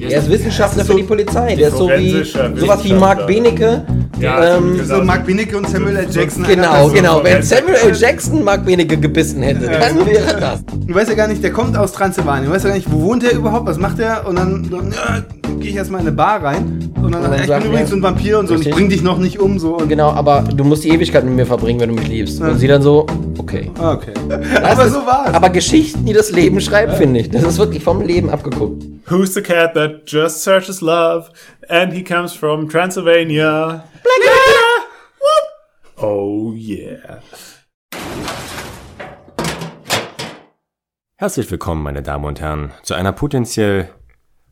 Er ist Wissenschaftler so für die Polizei. Der ist so wie sowas wie Mark Benecke. Ja, ähm, genau. So Mark Benecke und Samuel L. Jackson. Genau, genau. Wenn. Samuel L. Jackson Mark Benecke gebissen hätte, dann wäre das. Du weißt ja gar nicht, der kommt aus Transsilvanien. Du weißt ja gar nicht, wo wohnt der überhaupt, was macht der? Und dann, dann ja, gehe ich erstmal in eine Bar rein. Und dann, dann ja, ich bin übrigens so ein Vampir und so. Und ich bring dich noch nicht um. so und Genau, aber du musst die Ewigkeit mit mir verbringen, wenn du mich liebst. Und sie dann so, okay. Ah, Okay. Das Aber ist- so war's. Aber Geschichten, die das Leben schreibt, finde ich. Das ist wirklich vom Leben abgeguckt. Who's the cat that just searches love and he comes from Transylvania? Oh yeah. Herzlich willkommen, meine Damen und Herren, zu einer potenziell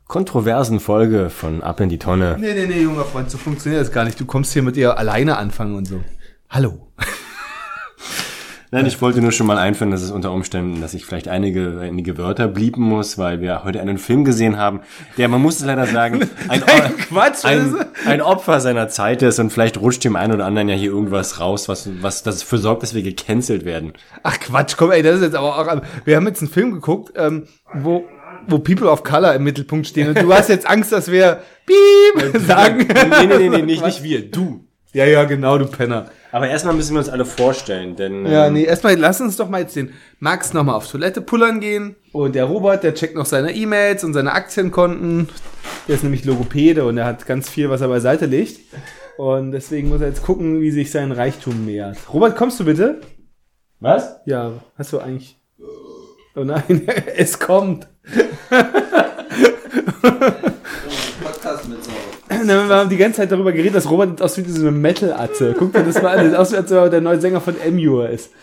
kontroversen Folge von Ab in die Tonne. Nee, nee, nee, junger Freund, so funktioniert das gar nicht. Du kommst hier mit ihr alleine anfangen und so. Hallo. Nein, ich wollte nur schon mal einführen, dass es unter Umständen, dass ich vielleicht einige, einige Wörter blieben muss, weil wir heute einen Film gesehen haben, der, man muss es leider sagen, ein, Nein, Quatsch, ein, ein Opfer seiner Zeit ist und vielleicht rutscht dem einen oder anderen ja hier irgendwas raus, was, was dafür sorgt, dass wir gecancelt werden. Ach Quatsch, komm, ey, das ist jetzt aber auch. Wir haben jetzt einen Film geguckt, ähm, wo, wo People of Color im Mittelpunkt stehen. Und du hast jetzt Angst, dass wir Piep sagen. Nee, nee, nee, nee nicht, nicht wir, du. Ja, ja, genau, du Penner. Aber erstmal müssen wir uns alle vorstellen, denn Ja, ähm, nee, erstmal lass uns doch mal jetzt den Max nochmal auf Toilette pullern gehen. Und der Robert, der checkt noch seine E-Mails und seine Aktienkonten. Der ist nämlich Logopäde und er hat ganz viel, was er beiseite legt. Und deswegen muss er jetzt gucken, wie sich sein Reichtum nähert. Robert, kommst du bitte? was? Ja, hast du eigentlich. Oh nein, es kommt. Na, Wir haben die ganze Zeit darüber geredet, dass Robert aus wie so eine Metal-Atze. Guck dir das mal an, das sieht aus, als ob er der neue Sänger von Emure ist.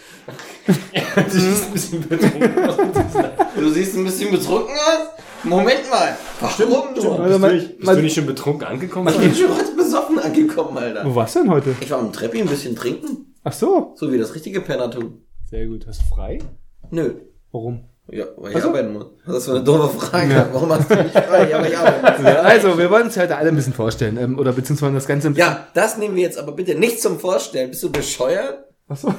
Du siehst ein bisschen betrunken aus? Moment mal. Warum du? Also mal, Bist du mal, nicht schon betrunken angekommen? Ich bin schon heute besoffen angekommen, Alter. wo warst du denn heute? Ich war am Treppi ein bisschen trinken. Ach so. So wie das richtige Penner tun. Sehr gut. Hast du frei? Nö. Warum? Ja, weil ich Ach so. arbeiten muss. Das ist für eine doofe Frage. Warum hast du nicht frei? Ja, aber ich arbeite. Ja, also, wir wollen uns heute alle ein bisschen vorstellen. Ähm, oder beziehungsweise das Ganze ein bisschen. Ja, das nehmen wir jetzt aber bitte nicht zum Vorstellen. Bist du bescheuert? Ach so.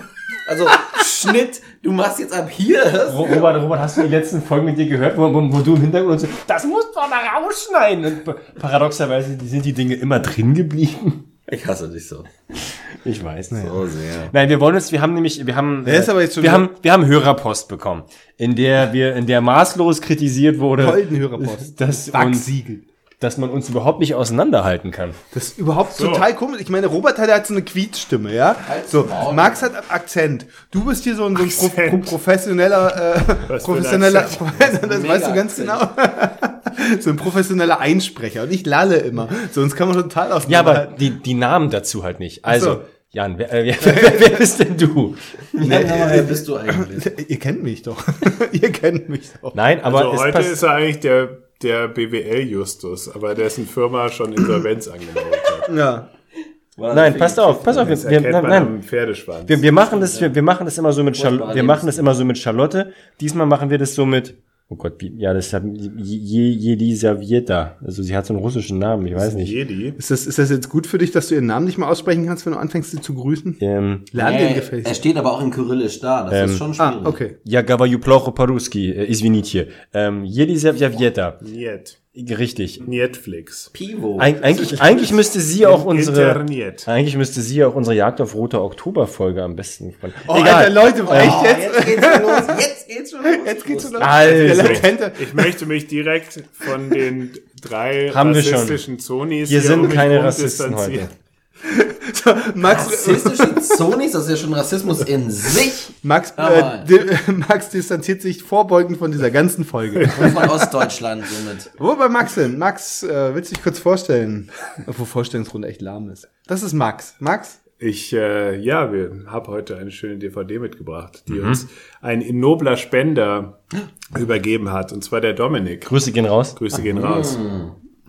Also, Schnitt, du machst jetzt ab hier. Robert, Robert, hast du die letzten Folgen mit dir gehört, wo, wo, wo du im Hintergrund so, das musst du aber rausschneiden. Und pa- paradoxerweise sind die Dinge immer drin geblieben. Ich hasse dich so. Ich weiß nicht. So sehr. Nein, wir wollen uns, wir haben nämlich, wir haben, Der ist aber jetzt schon wir haben, wir haben Hörerpost bekommen, in der wir, in der maßlos kritisiert wurde, Golden Hörerpost. dass, uns. Dass man uns überhaupt nicht auseinanderhalten kann. Das ist überhaupt total komisch. Ich meine, Robert hat, hat so eine Quietstimme, ja? So, Max hat Akzent. Du bist hier so ein, so ein Pro, professioneller, äh, professioneller, das weißt du ganz genau. so ein professioneller Einsprecher. Und ich lalle immer. So, uns kann man total aus. Ja, aber die, die Namen dazu halt nicht. Also, so. Jan, wer, äh, wer, wer, wer bist denn du? Wer bist du eigentlich? Ihr kennt mich doch. Ihr kennt mich doch. Nein, aber Also es heute ist er eigentlich der, der BWL-Justus, aber dessen Firma schon Insolvenz angemeldet hat. Ja. Nein, passt auf, pass auf, wir, wir, nein, wir, wir machen das, wir, wir machen das immer so mit Charlotte, wir machen das immer so mit Charlotte. Diesmal machen wir das so mit, Oh Gott, wie, ja, das hat Je, Jedi Servieta. Also sie hat so einen russischen Namen, ich weiß nicht. Jedi. Ist das, ist das jetzt gut für dich, dass du ihren Namen nicht mal aussprechen kannst, wenn du anfängst, sie zu grüßen? Ähm, Lern den gefälligst. Er steht aber auch in Kyrillisch da, das ähm, ist schon ah, schwierig. Ah, okay. Ja, gavayu plocho paruski, äh, izvinitje. Ähm, Jedi Servieta. Jet. Richtig. Netflix. Pivo. Eig eigentlich, eigentlich müsste sie auch unsere, Interniert. eigentlich müsste sie auch unsere Jagd auf rote Oktober-Folge am besten von. Oh, Alter, Leute, echt Oh, jetzt? jetzt geht's schon los. Jetzt geht's schon los. Jetzt geht's schon los. Also. Ich möchte mich direkt von den drei Haben wir schon. rassistischen Zonis Hier hier sind um keine Rassisten distanzieren. Max, Rassistische Zonis, das ist ja schon Rassismus in sich. Max, äh, di- Max distanziert sich vorbeugend von dieser ganzen Folge. Und von Ostdeutschland somit. Wo bei Max denn? Max, äh, willst du dich kurz vorstellen? Obwohl Vorstellungsrunde echt lahm ist. Das ist Max. Max? Ich, äh, ja, wir haben heute eine schöne DVD mitgebracht, die Mhm. uns ein nobler Spender übergeben hat, und zwar der Dominik. Grüße gehen raus. Grüße gehen raus.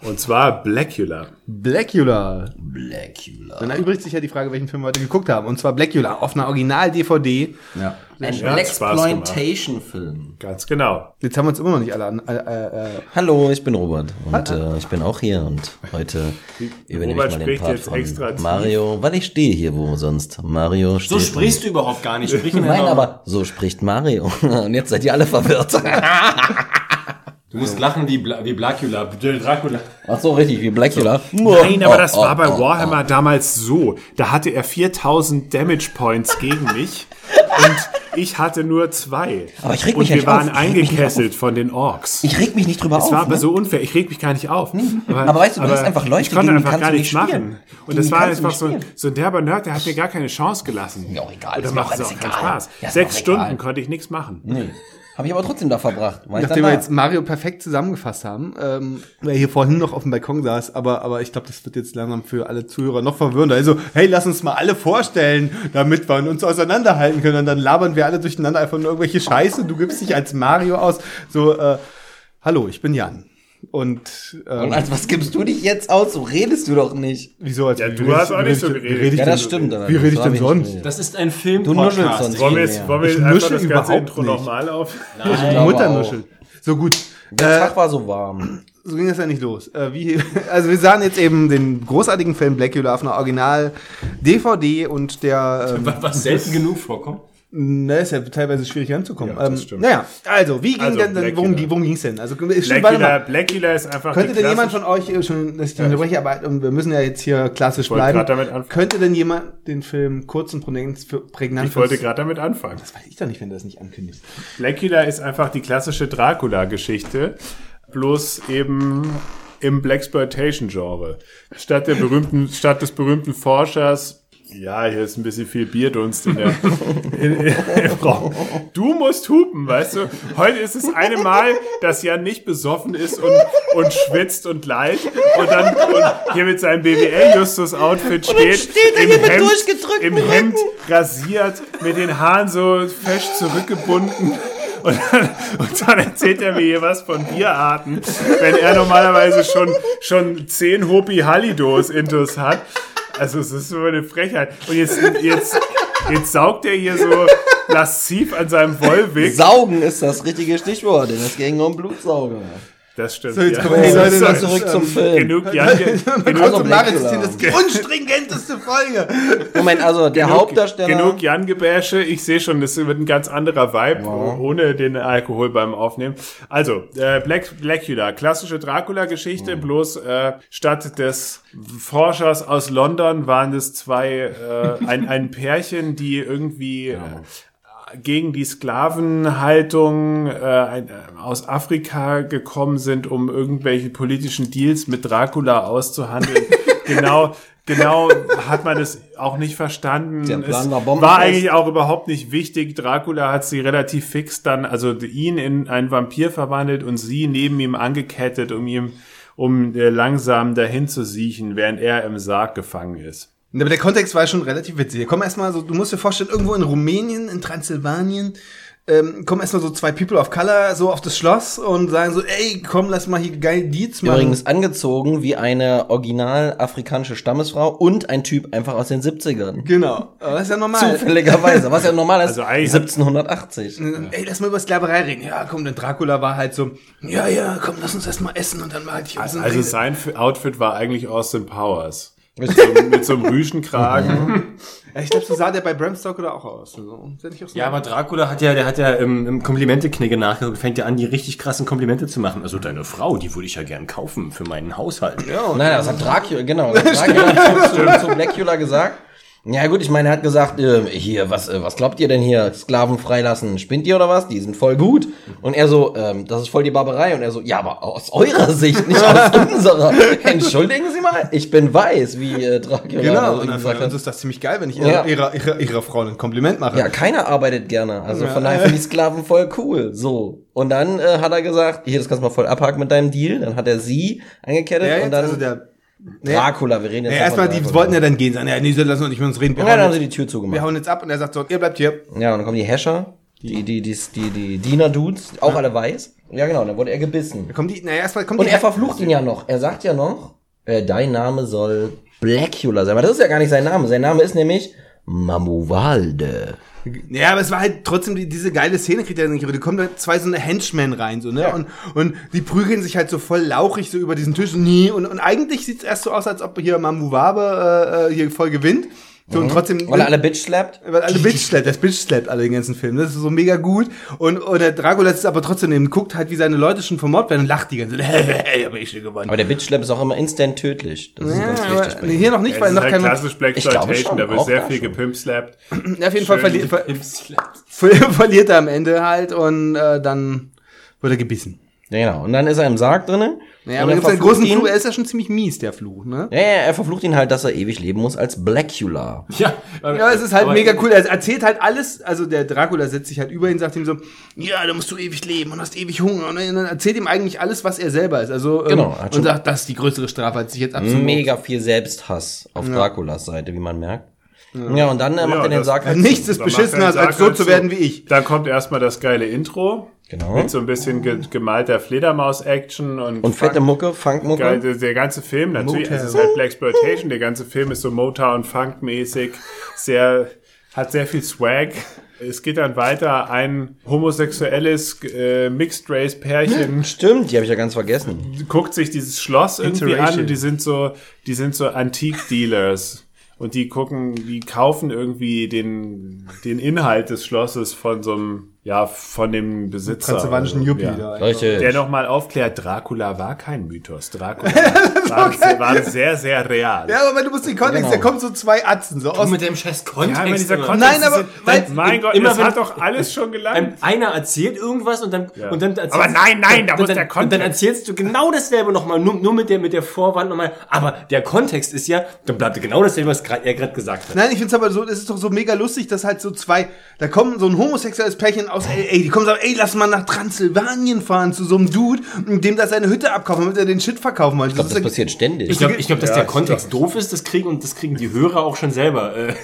Und zwar Blackula. Blackula. Blackula. Dann erübrigt sich ja die Frage, welchen Film wir heute geguckt haben. Und zwar Blackula auf einer Original-DVD. Ja. Ein Ja. Blaxploitation-Film. Ganz genau. Jetzt haben wir uns immer noch nicht alle an. Äh, äh, äh. Hallo, ich bin Robert und äh, ich bin auch hier und heute übernehme Robert ich mal den spricht Part jetzt extra von. Mario, weil ich stehe hier wo sonst. Mario steht. So sprichst du überhaupt gar nicht. Sprich in Nein, aber so spricht Mario. Und jetzt seid ihr alle verwirrt. Du musst lachen wie, Bla wie Blacula, Dracula. Ach so, richtig, wie Blackula. Nein, aber das Oh, war bei oh, oh, Warhammer damals so. Da hatte er 4000 Damage Points gegen mich und ich hatte nur zwei. Aber ich reg mich Und ja wir nicht waren auf. Reg mich nicht eingekesselt von den Orks. Ich reg mich nicht drüber Es auf. war aber ne? so unfair. Ich reg mich gar nicht auf. Aber weißt du, du hast einfach Leute, ich konnte einfach gar nichts spielen. machen. Und Gegen das war einfach so ein, so ein derber Nerd, der hat mir gar keine Chance gelassen. Mir auch egal, Und mir macht auch es auch keinen. Spaß. Ja, Sechs Stunden egal. konnte ich nichts machen. Nee. Habe ich aber trotzdem da verbracht. Nachdem dann wir da. jetzt Mario perfekt zusammengefasst haben, ähm, wer hier vorhin noch auf dem Balkon saß, aber, aber ich glaube, das wird jetzt langsam für alle Zuhörer noch verwirrender. Also, hey, lass uns mal alle vorstellen, damit wir uns auseinanderhalten können. Und dann labern wir alle durcheinander einfach nur irgendwelche Scheiße. Du gibst dich als Mario aus. So, äh, hallo, ich bin Jan. Und, ähm, Und als was gibst du dich jetzt aus? So redest du doch nicht. wieso? Als, Ja, du hast ich- auch nicht so ich- geredet. Wie rede ich Ja, denn, das stimmt. Wie rede ich denn ich sonst? nicht Das ist ein Film. Du nuschelst sonst Wollen wir jetzt, wollen wir Ich jetzt einfach das ganze Intro nochmal auf? Ich Die glaube Mutter nuschelt. So gut. Der Äh, Tag war so warm. so ging das ja nicht los. Äh, wie, also wir sahen jetzt eben den großartigen Film Blackula auf einer Original DVD und der ähm, Was selten genug vorkommt. Na, ist ja teilweise schwierig ranzukommen. Ja, das ähm, stimmt. naja, also wie ging Also, denn, denn worum, worum ging es denn? Also stimmt, warte Blackula, mal. Blackula ist einfach Könnte denn jemand von euch äh, schon, dass ich den unterbreche, aber wir müssen ja jetzt hier klassisch wollte bleiben. damit anfangen. Könnte denn jemand den Film kurz und prägnant, Ich wollte gerade damit anfangen. Das weiß ich doch nicht, wenn du das nicht ankündigst. Blackula ist einfach die klassische Dracula-Geschichte, bloß eben im Blaxploitation-Genre. Statt der berühmten, statt des berühmten Forschers, ja, hier ist ein bisschen viel Bierdunst in der in, in, im Raum. Du musst hupen, weißt du? Heute ist es eine Mal, dass Jan nicht besoffen ist und, und schwitzt und leid und dann und hier mit seinem BWL-Justus-Outfit steht, steht im Hemd, im Hemd rasiert, mit den Haaren so fest zurückgebunden. Und dann, und dann erzählt er mir hier was von Bierarten, wenn er normalerweise schon, schon zehn Hopi Hallidos intus hat. Also es ist so eine Frechheit. Und jetzt, jetzt, jetzt saugt er hier so lasziv an seinem Wollweg. Saugen ist das richtige Stichwort, denn es ging um Blutsauger. Das stimmt. So, jetzt ja. kommen wir, hey, Leute, So, zurück zum ähm, Film. Genug Jan, genug, Also. Marius, das ist die unstringenteste Folge. Moment, also der Hauptdarsteller. Genug Jan-Gebäsche. Ich sehe schon, das wird ein ganz anderer Vibe, ohne den Alkohol beim Aufnehmen. Also, äh, Black, Blackula, klassische Dracula-Geschichte, bloß äh, statt des Forschers aus London waren es zwei, äh, ein, ein Pärchen, die irgendwie äh, gegen die Sklavenhaltung äh, äh, aus Afrika gekommen sind, um irgendwelche politischen Deals mit Dracula auszuhandeln. genau, genau hat man das auch nicht verstanden. Der Plan es war war eigentlich auch überhaupt nicht wichtig. Dracula hat sie relativ fix dann, also ihn in einen Vampir verwandelt und sie neben ihm angekettet, um ihm um äh, langsam dahin zu siechen, während er im Sarg gefangen ist. Aber der Kontext war schon relativ witzig. Komm erstmal so, du musst dir vorstellen, irgendwo in Rumänien, in Transsilvanien, ähm, kommen erstmal so zwei People of Color so auf das Schloss und sagen so, ey, komm, lass mal hier geil Deeds machen. Übrigens angezogen wie eine original afrikanische Stammesfrau und ein Typ einfach aus den 70ern. Genau. Aber das ist ja normal. Zufälligerweise, was ja normal ist. Also eigentlich- 1780. Ey, lass mal über Sklaverei reden. Ja, komm, der Dracula war halt so, ja, ja, komm, lass uns erstmal essen und dann mal halt hier Also, so also sein Outfit war eigentlich Austin Powers. Mit so, mit so einem Rüschenkragen. Ja, ich glaube, so sah der bei Bram Stoker auch aus. So. Auch so? Ja, aber Dracula hat ja, der hat ja im, im Komplimenteknigge nachgeguckt und fängt ja an, die richtig krassen Komplimente zu machen. Also deine Frau, die würde ich ja gern kaufen für meinen Haushalt. Ja. Nein, das hat Dracula, genau, das hat Dracula zu, zu Blackula gesagt. Ja gut, ich meine, er hat gesagt, äh, hier, was, äh, was glaubt ihr denn hier? Sklaven freilassen, spinnt ihr oder was? Die sind voll gut. Und er so, ähm, das ist voll die Barbarei. Und er so, ja, aber aus eurer Sicht, nicht aus unserer. Entschuldigen Sie mal, ich bin weiß, wie äh, Dracula Genau, und dann gesagt uns ist das ziemlich geil, wenn ich Ja. ihrer, ihrer, ihrer, Frau ein Kompliment mache. Ja, keiner arbeitet gerne. Also von daher finde ich Sklaven voll cool. So. Und dann äh, hat er gesagt, hier, das kannst du mal voll abhaken mit deinem Deal. Dann hat er sie angekettet Ja, und dann also der, Dracula, wir reden jetzt ja, erstmal, die wollten ja dann gehen, sagen, ja, nee, so lassen wir nicht mit uns reden. Wir, Und dann haben sie die Tür wir zugemacht. hauen jetzt ab und er sagt so, ihr bleibt hier. Ja, und dann kommen die Hescher, die, die, die, die, die Diener-Dudes, auch alle weiß. Ja, genau, dann wurde er gebissen. Kommen die, naja, erstmal kommt Und er verflucht ihn ja noch. Er sagt ja noch, äh, dein Name soll Blackula sein. Aber das ist ja gar nicht sein Name. Sein Name ist nämlich Mamuvalde. Ja, aber es war halt trotzdem die, diese geile Szene, kriegt er nicht. Da kommen da zwei so eine Henchmen rein, so, ne? Und, und die prügeln sich halt so voll lauchig so über diesen Tisch. Nee, und, und eigentlich sieht's erst so aus, als ob hier Mamu Wabe äh, äh, hier voll gewinnt. So, und trotzdem. Weil er alle Bitch slappt. Weil alle Bitch slappt, das Bitch slappt alle den ganzen Film. Das ist so mega gut. Und, und der Dracula ist aber trotzdem eben, guckt halt, wie seine Leute schon vermobbt werden und lacht die ganze Zeit. Hey, hab ich schon gewonnen. Aber der Bitch slap ist auch immer instant tödlich. Das ist ganz Ja, wichtig. aber nee, hier noch nicht, Ja, weil das noch ist halt kein. klassisch Black Ich glaube Exploitation, schon, da wird sehr viel schon. gepimpslappt. Auf jeden Fall Schön. verliert, ver ver verliert er am Ende halt und äh, dann wird er gebissen. Ja, genau. Und dann ist er im Sarg drinnen. Naja, und aber er gibt's einen verflucht großen ihn. Fluch, er ist ja schon ziemlich mies, der Fluch, ne? Ja, ja, er verflucht ihn halt, dass er ewig leben muss als Blackula. Ja, aber- Ja, es ist halt mega cool. Er erzählt halt alles. Also der Dracula setzt sich halt über ihn, sagt ihm so, ja, da musst du ewig leben und hast ewig Hunger. Und dann erzählt ihm eigentlich alles, was er selber ist. Also ähm, Genau, hat und sagt, das ist die größere Strafe, als sich jetzt absolut. Mega viel Selbsthass auf Draculas Seite, wie man merkt. Ja, und dann äh, macht Ja, er den Sarg halt Nichts zu. ist beschissener, er als, als so halt zu werden wie ich. Dann kommt erstmal das geile Intro. Genau. Mit so ein bisschen ge gemalter Fledermaus-Action und, Und fette Mucke, Funkmucke. Geil, der, der ganze Film, natürlich, es ist halt Black Exploitation, der ganze Film ist so Motown Funk-mäßig, sehr, hat sehr viel Swag. Es geht dann weiter, ein homosexuelles äh, Mixed-Race-Pärchen Stimmt, die habe ich ja ganz vergessen. guckt sich dieses Schloss irgendwie an und die sind so, die sind so Antique-Dealers. Und die gucken, die kaufen irgendwie den, den Inhalt des Schlosses von so einem, ja, von dem Besitzer. Transsilvanischen Yuppie ja. da. Richtig. Der nochmal aufklärt, Dracula war kein Mythos. Dracula war, war sehr, sehr real. Ja, aber du musst den Kontext, Genau. da kommen so zwei Atzen, so aus. mit dem scheiß Kontext. Ja, dieser. Kontext Nein, aber- ist, weil- mein Gott, immer das wenn- hat doch alles schon gelangt. einer erzählt irgendwas und dann, und dann erzählst, Aber nein, nein, da und muss dann, der Und Kontext. dann erzählst du genau dasselbe nochmal, nur, nur mit der, mit der Vorwand nochmal. Aber der Kontext ist ja, dann bleibt genau dasselbe, was er gerade gesagt hat. Nein, ich find's aber so, es ist doch so mega lustig, dass halt so zwei, da kommen so ein homosexuelles Pärchen aus LA, die kommen so, ey, lass mal nach Transsilvanien fahren zu so einem Dude, und dem da seine Hütte abkaufen, damit er den Shit verkaufen wollte. Ich glaube, das ja- passiert ständig. Ich glaube, ich glaub, dass Ja, der Kontext doof ist, das kriegen und das kriegen die Hörer auch schon selber. Äh,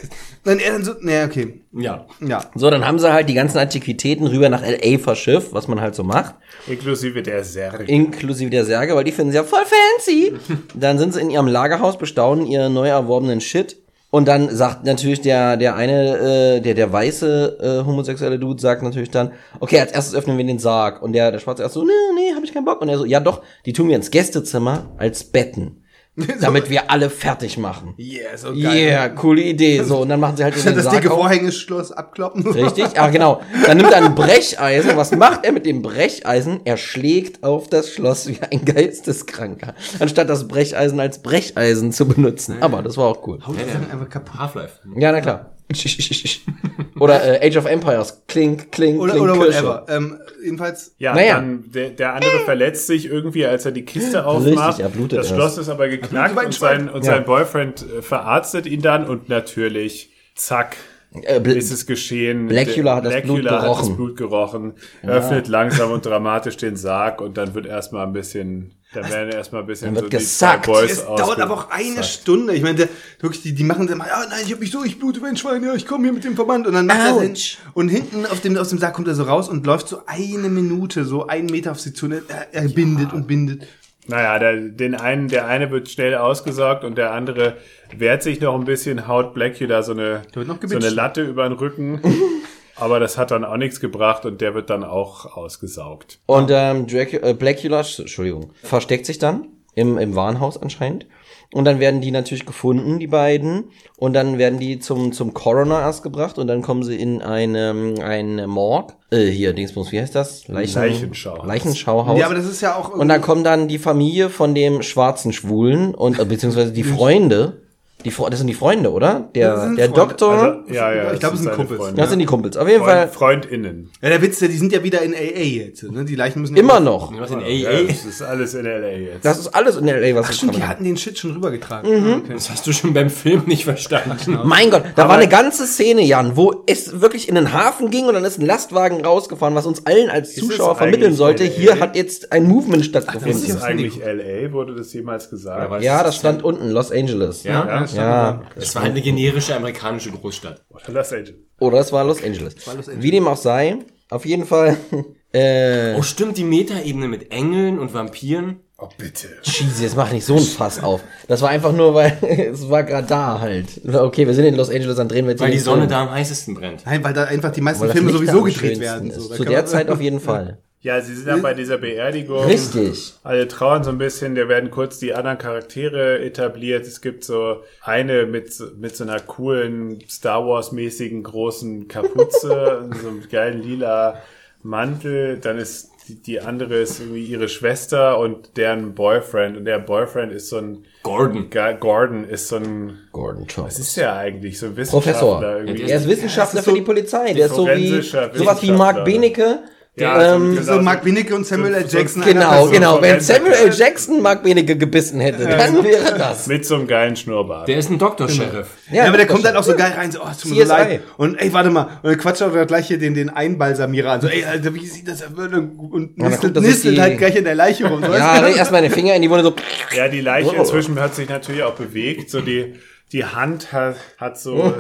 Dann er dann so, naja, okay. ja. Ja. So, dann haben sie halt die ganzen Antiquitäten rüber nach L.A. verschifft, was man halt so macht. Inklusive der Särge. Inklusive der Särge, weil die finden sie ja voll fancy. Dann sind sie in ihrem Lagerhaus, bestaunen ihren neu erworbenen Shit. Und dann sagt natürlich der, der eine, äh, der, der weiße äh, homosexuelle Dude sagt natürlich dann, okay, als erstes öffnen wir den Sarg. Und der, der Schwarze erst so, nee, nee, hab ich keinen Bock. Und er so, ja doch, die tun wir ins Gästezimmer als Betten. damit wir alle fertig machen. Yeah, so Yeah, coole Idee. So, und dann machen sie halt den Das Sarg dicke auf. Vorhängeschloss abkloppen. Richtig, ah genau. Dann nimmt er ein Brecheisen. Was macht er mit dem Brecheisen? Er schlägt auf das Schloss wie ein Geisteskranker, anstatt das Brecheisen als Brecheisen zu benutzen. Aber das war auch cool. Haut einfach kaputt. Half-Life. Ja, na klar. Oder äh, Age of Empires. Klink, klink, Oder, klink, oder Kirsche. whatever. Ähm, jedenfalls, Ja, Naja. dann der, der andere verletzt sich irgendwie, als er die Kiste aufmacht. er blutet das. Schloss ist aber geknackt und sein, und Ja. sein Boyfriend äh, verarztet ihn dann und natürlich, zack, Äh, ist es geschehen. Blackula hat das Blackula Blut hat das gerochen. Blut gerochen, öffnet langsam und dramatisch den Sarg und dann wird erstmal ein bisschen, dann werden erstmal ein bisschen Dann wird so gesackt. die Boys es dauert aber auch eine Stunde. Ich meine, der, wirklich, die, die machen dann mal, ja, nein, ich hab mich so, ich blute wie ein Schwein, ja, ich komme hier mit dem Verband. Und dann macht er den, und hinten auf dem, aus dem Sarg kommt er so raus und läuft so eine Minute, so einen Meter auf sie zu. und Er, er bindet und bindet. Naja, der, den einen, der eine wird schnell ausgesaugt und der andere wehrt sich noch ein bisschen, haut Blackula so eine, so eine Latte über den Rücken. Aber das hat dann auch nichts gebracht und der wird dann auch ausgesaugt. Und ähm, Dracu äh, Blackula, Entschuldigung, versteckt sich dann im, im Warenhaus anscheinend. Und dann werden die natürlich gefunden, die beiden. Und dann werden die zum, zum Coroner erst gebracht. Und dann kommen sie in eine, eine Morgue. Äh, hier, Dingsbums, wie heißt das? Leichen, Leichenschauhaus. Leichenschauhaus. Ja, aber das ist ja auch. und dann kommt dann die Familie von dem schwarzen Schwulen und äh, beziehungsweise die Freunde. Die, das sind die Freunde, oder? Das Der, der Freunde. Doktor. Also, ja, ja. Ich glaube, es sind Kumpels. Freunde. das sind die Kumpels. Auf jeden Freund, Fall FreundInnen. ja, der Witz, die sind ja wieder in AA jetzt. Ne? Die Leichen müssen immer noch. Was in Ja, AA? das ist alles in L.A. jetzt. Das ist alles in L.A., was Ach stimmt, die hatten den Shit schon rübergetragen. Mhm. Ah, Okay. Das hast du schon beim Film nicht verstanden. Mein Gott, da Aber- war eine ganze Szene, Jan, wo es wirklich in den Hafen ging und dann ist ein Lastwagen rausgefahren, was uns allen als Zuschauer vermitteln sollte. LA? Hier hat jetzt ein Movement ist stattgefunden. es eigentlich L.A.? Wurde das jemals gesagt? Ja, Ja, das stand unten, Los Angeles. Ja? Ja? Ja. Es war halt eine generische amerikanische Großstadt. Los Angeles. Oder es war Los Angeles. Wie dem auch sei, auf jeden Fall, äh, Oh, stimmt, die Metaebene mit Engeln und Vampiren. Oh, bitte. Jesus, jetzt mach nicht so ein Fass auf. Das war einfach nur, weil es war gerade da halt. Okay, wir sind in Los Angeles, dann drehen wir jetzt Weil die Sonne Film. da am heißesten brennt. Nein, weil da einfach die meisten Filme sowieso gedreht werden. So, Zu der Zeit auf jeden Fall. Ja, sie sind dann bei dieser Beerdigung. Richtig. Alle trauern so ein bisschen, da werden kurz die anderen Charaktere etabliert. Es gibt so eine mit, so- mit so einer coolen Star Wars-mäßigen großen Kapuze, so einem geilen lila Mantel. Dann ist die, die andere ist irgendwie ihre Schwester und deren Boyfriend. Und der Boyfriend ist so ein Gordon. Gordon ist so ein Gordon was Thomas. ist der eigentlich? So ein Wissenschaftler Professor. irgendwie. Er ist Wissenschaftler für die Polizei. Der ist so wie sowas wie Mark. Benecke. Ja, ähm, so- So Mark Winnicke und Samuel L. so- Jackson. Genau, genau. Wenn. Samuel L. Jackson Mark Benecke gebissen hätte, dann wäre das. Mit so einem geilen Schnurrbart. Der ist ein Doktor-Sheriff. Ja, aber der kommt dann auch so geil rein, so, oh, tut mir leid. Und ey, warte mal, und dann quatscht er gleich hier den, den Einbalsamierer an, so, ey, Alter, wie sieht das aus? Und dann nistelt, er nistelt halt gleich in der Leiche rum. So, Ja, erstmal den Finger in die Wunde so. Ja, die Leiche Oh. inzwischen hat sich natürlich auch bewegt. So die, die Hand hat, hat so,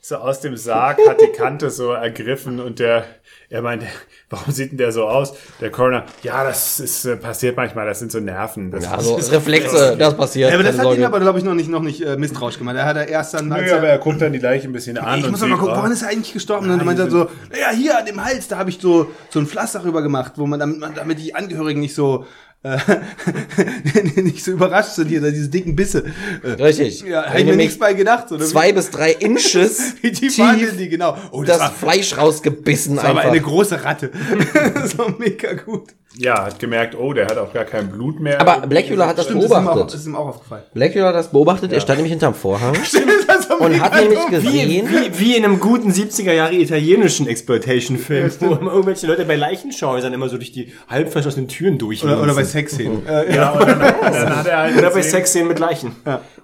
so aus dem Sarg, hat die Kante so ergriffen und der, er meinte, warum sieht denn der so aus? Der Coroner, ja, das ist, äh, passiert manchmal, das sind so Nerven. Das Also Reflexe, das passiert. Ja, aber das hat ihn Sorge. aber, glaube ich, noch nicht, noch nicht äh, misstrauisch gemacht. Er hat er erst dann, Nö, aber er, guckt dann die Leiche ein bisschen an ich und muss noch mal gucken, ah, woran ist er eigentlich gestorben? Und dann meinte er so, ja, hier an dem Hals, da habe ich so, so ein Pflaster rüber gemacht, wo man damit, man, damit die Angehörigen nicht so, äh, nicht so überrascht sind hier, da diese dicken Bisse. Äh, Richtig. ja, hätte ich mir nichts bei gedacht. So, zwei bis drei Inches wie tief tief waren die, genau. Oh, das, das war, Fleisch rausgebissen das war aber einfach. eine große Ratte. war mega gut. Ja, hat gemerkt, oh, der hat auch gar kein Blut mehr. Aber Blackula hat das Stimmt, das ist ihm auch, beobachtet. das ist ihm auch aufgefallen. Blackula hat das beobachtet, er stand nämlich hinterm Vorhang Das war und hat nämlich gesehen, Wie, wie in einem guten 70er Jahre italienischen Exploitation-Film, wo immer irgendwelche Leute bei Leichenschauhäusern immer so durch die halb verschlossenen Türen durch. Oder, oder bei Sexszenen. Äh, ja, und dann, dann hat er halt Oder bei Sexszenen mit Leichen.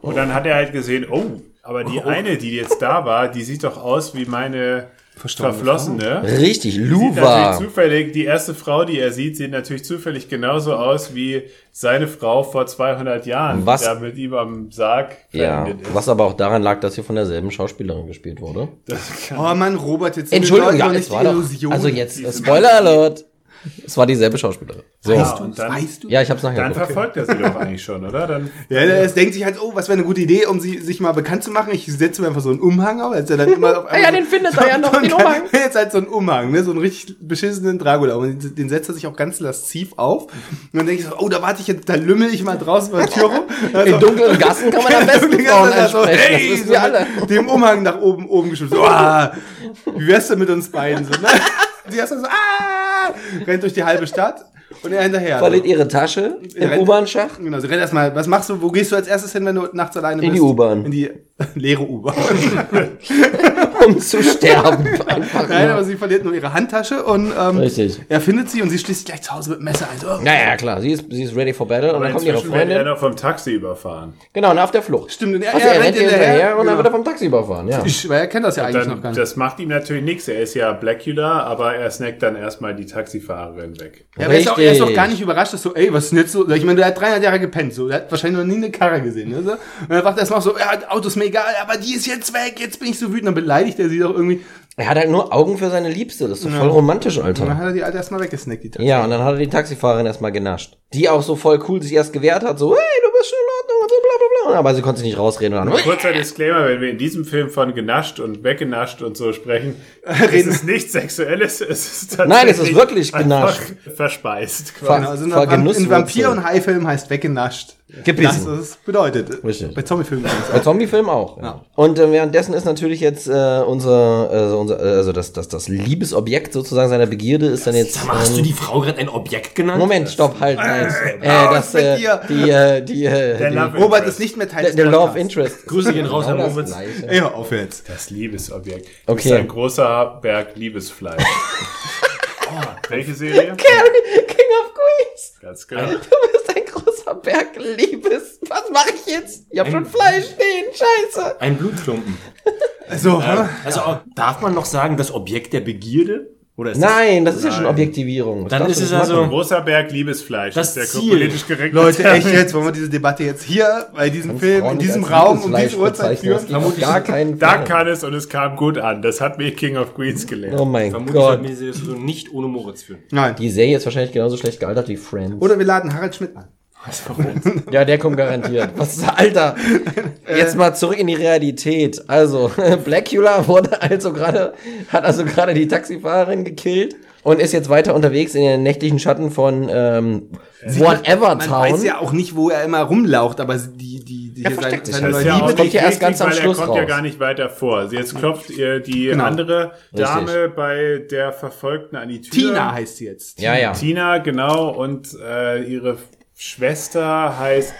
Und dann hat er halt gesehen, oh, aber die eine, die jetzt da war, die sieht doch aus wie meine verflossene. richtig, Sieht Luva. natürlich zufällig, die erste Frau, die er sieht, sieht natürlich zufällig genauso aus wie seine Frau vor 200 Jahren, Was? die da mit ihm am Sarg Ja, ist. was aber auch daran lag, dass hier von derselben Schauspielerin gespielt wurde. Das kann, Oh Mann, Robert, jetzt Entschuldigung, ja, es war doch, also jetzt, Spoiler Alert, es war dieselbe Schauspielerin. So. ja, Ja, und dann, weißt du? ich hab's nachher dann geguckt. verfolgt er sie doch eigentlich schon, oder? Dann, Ja, der es denkt sich halt, oh, was wäre eine gute Idee, um sie, sich mal bekannt zu machen. Ich setze mir einfach so einen Umhang auf, als er dann immer auf Ah ja, den findet er ja noch, den Umhang. Jetzt halt so einen Umhang, ne, so einen richtig beschissenen Dracula. Und den, den setzt er sich auch ganz lasziv auf. Und dann denke ich so, oh, da warte ich jetzt, da lümmel ich mal draußen bei der Tür rum. Also, In dunklen Gassen kann man am besten Frauen Zeit so, ansprechen, hey, das wissen so wir alle. Dem Umhang nach oben, oben geschubst. So, ah, wie wär's denn mit uns beiden? So, ne? Die erst so, ah, rennt durch die halbe Stadt und er hinterher. Verliert ihre Tasche im U-Bahn-Schacht. Genau, sie rennt erstmal. Was machst du? Wo gehst du als erstes hin, wenn du nachts alleine In bist? die U-Bahn. In die leere U-Bahn. um zu sterben. Einfach Nein, nur. aber sie verliert nur ihre Handtasche und ähm, Richtig. er findet sie und sie schließt gleich zu Hause mit dem Messer ein. Oh, Ja, ja, klar, sie ist, sie ist ready for battle und aber dann kommt ihre wird er Freundin. noch vom Taxi überfahren. Genau, und auf der Flucht. Stimmt, und er- also er er rennt ihr hinterher, hinterher und dann genau. wird er vom Taxi überfahren, ja. Ich, weil er kennt das ja eigentlich noch gar Dann, nicht. das macht ihm natürlich nichts. Er ist ja Blackula, aber er snackt dann erstmal die Taxifahrerin weg. Ja, aber er ist, auch, er ist auch gar nicht überrascht, dass so, ey, was ist denn jetzt so? Ich meine, der hat 300 Jahre gepennt, so. Der hat wahrscheinlich noch nie eine Karre gesehen, ne? so. Und er wacht erstmal so, ja, Auto ist mir egal, aber die ist jetzt weg, jetzt bin ich so wütend. Dann beleidigt er sie doch irgendwie. Er hat halt nur Augen für seine Liebste. Das ist doch voll romantisch, Und dann Alter. hat er die Alte erstmal weggesnackt, die Taxi. Ja, und dann hat er die Taxifahrerin erstmal genascht. Die auch so voll cool sich erst gewehrt hat, so, hey, du bist schon in Ordnung und so, bla bla bla. Aber sie konnte sich nicht rausreden und dann, Kurzer Disclaimer, wenn wir in diesem Film von genascht und weggenascht und so sprechen, es ist nichts Sexuelles, es ist tatsächlich Nein, es ist wirklich genascht. verspeist. Ver- Genau, also in, Ver-. Vampir- und Haifilm heißt weggenascht. Gebissen. Das ist bedeutet. Richtig. Bei Zombiefilmen übrigens Bei auch. Zombiefilm auch. Ja. Und äh, währenddessen ist natürlich jetzt äh, unser, äh, unser äh, also das, das, das Liebesobjekt sozusagen seiner Begierde ist dann jetzt. Sag mal, hast du ähm, die Frau gerade ein Objekt genannt? Moment, stopp, halt, nein. Äh, raus das, äh, die, äh, die, äh, Der die, Love Robert Interest. ist nicht mehr Teil der, des der Love. Interest. Grüße gehen raus, Genau Herr das. Ey, hör auf jetzt. Das Liebesobjekt. Okay. Das ist ein großer Berg Liebesfleisch. oh, welche Serie? King of Queens. Ganz genau. Du bist ein großer Berg Liebes. Was mache ich jetzt? Ich hab schon Fleisch stehen. Scheiße. Ein Blutklumpen. So, hä? Also darf man noch sagen, das Objekt der Begierde? Oder ist Nein, das ist ja schon Objektivierung. Was Dann ist es also- machen? Großer Berg Liebesfleisch. Das ist der Ziel. politisch korrekte Leute, echt jetzt, wollen wir diese Debatte jetzt hier bei diesem Film, Frauen in diesem Raum, um diese Uhrzeit das führen? auf gar keinen Da Fall. kann es und es kam gut an. Das hat mir King of Queens gelernt. Oh mein Vermutlich sollten Gott. wir diese Diskussion nicht ohne Moritz führen. Nein. Die Serie ist wahrscheinlich genauso schlecht gealtert wie Friends. Oder wir laden Harald Schmidt an. Ja, der kommt garantiert. Was ist, Alter? Jetzt mal zurück in die Realität. Also, Blackula wurde also gerade, hat also gerade die Taxifahrerin gekillt. und ist jetzt weiter unterwegs in den nächtlichen Schatten von ähm, Whatever Man Town. weiß ja auch nicht, wo er immer rumlaucht, aber die, die, die Er versteckt sich halt. Das Das ist ja Liebe kommt ja erst richtig, ganz am Schluss er kommt ja raus. gar nicht weiter vor. Jetzt klopft ihr die Genau. andere Dame bei der Verfolgten an die Tür. Tina heißt sie jetzt. ja, ja. Tina, genau. Und äh, ihre Schwester heißt...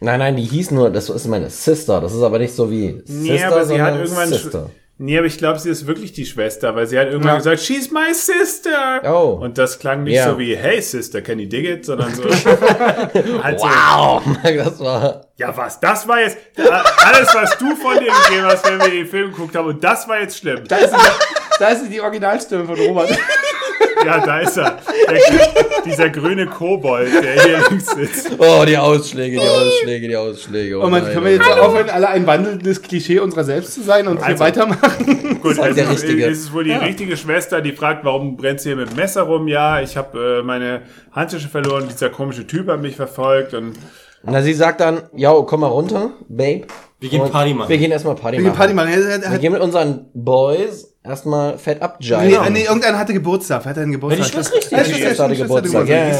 Nein, nein, die hieß nur, das ist meine Sister. Das ist aber nicht so wie Nee, Sister, aber sie hat sondern irgendwann... Sister. Nee, aber ich glaube, sie ist wirklich die Schwester, weil sie hat irgendwann Ja. gesagt, she's my sister. Oh. Und das klang nicht Ja. so wie, hey Sister, can you dig it, sondern so. halt so, Wow, das war. ja was, das war jetzt, alles was du von dir gegeben hast, wenn wir den Film geguckt haben, und das war jetzt schlimm. Da ist, die, da ist die Originalstimme von Robert. Ja, da ist er. Der, dieser grüne Kobold, der hier links sitzt. Oh, die Ausschläge, die Ausschläge, die Ausschläge. Oh, Und man, nein, können wir oh jetzt nein. aufhören, alle ein wandelndes Klischee unserer selbst zu sein und hier Also. weitermachen? Gut, halt also der Richtige. ist es wohl die richtige Schwester, die fragt, warum brennt sie hier mit dem Messer rum? Ja, ich habe äh, meine Handtasche verloren, dieser komische Typ hat mich verfolgt und Na, sie sagt dann, ja, komm mal runter, Babe. Wir gehen Party machen. Wir gehen erstmal Party Wir machen. Party machen. Wir gehen mit unseren Boys erstmal fett ab nee, nee, irgendeiner hatte Geburtstag. Hat er einen Geburtstag? die Schwester Ja, Die Schwester, hatte Geburtstag. Ja, ja, ja,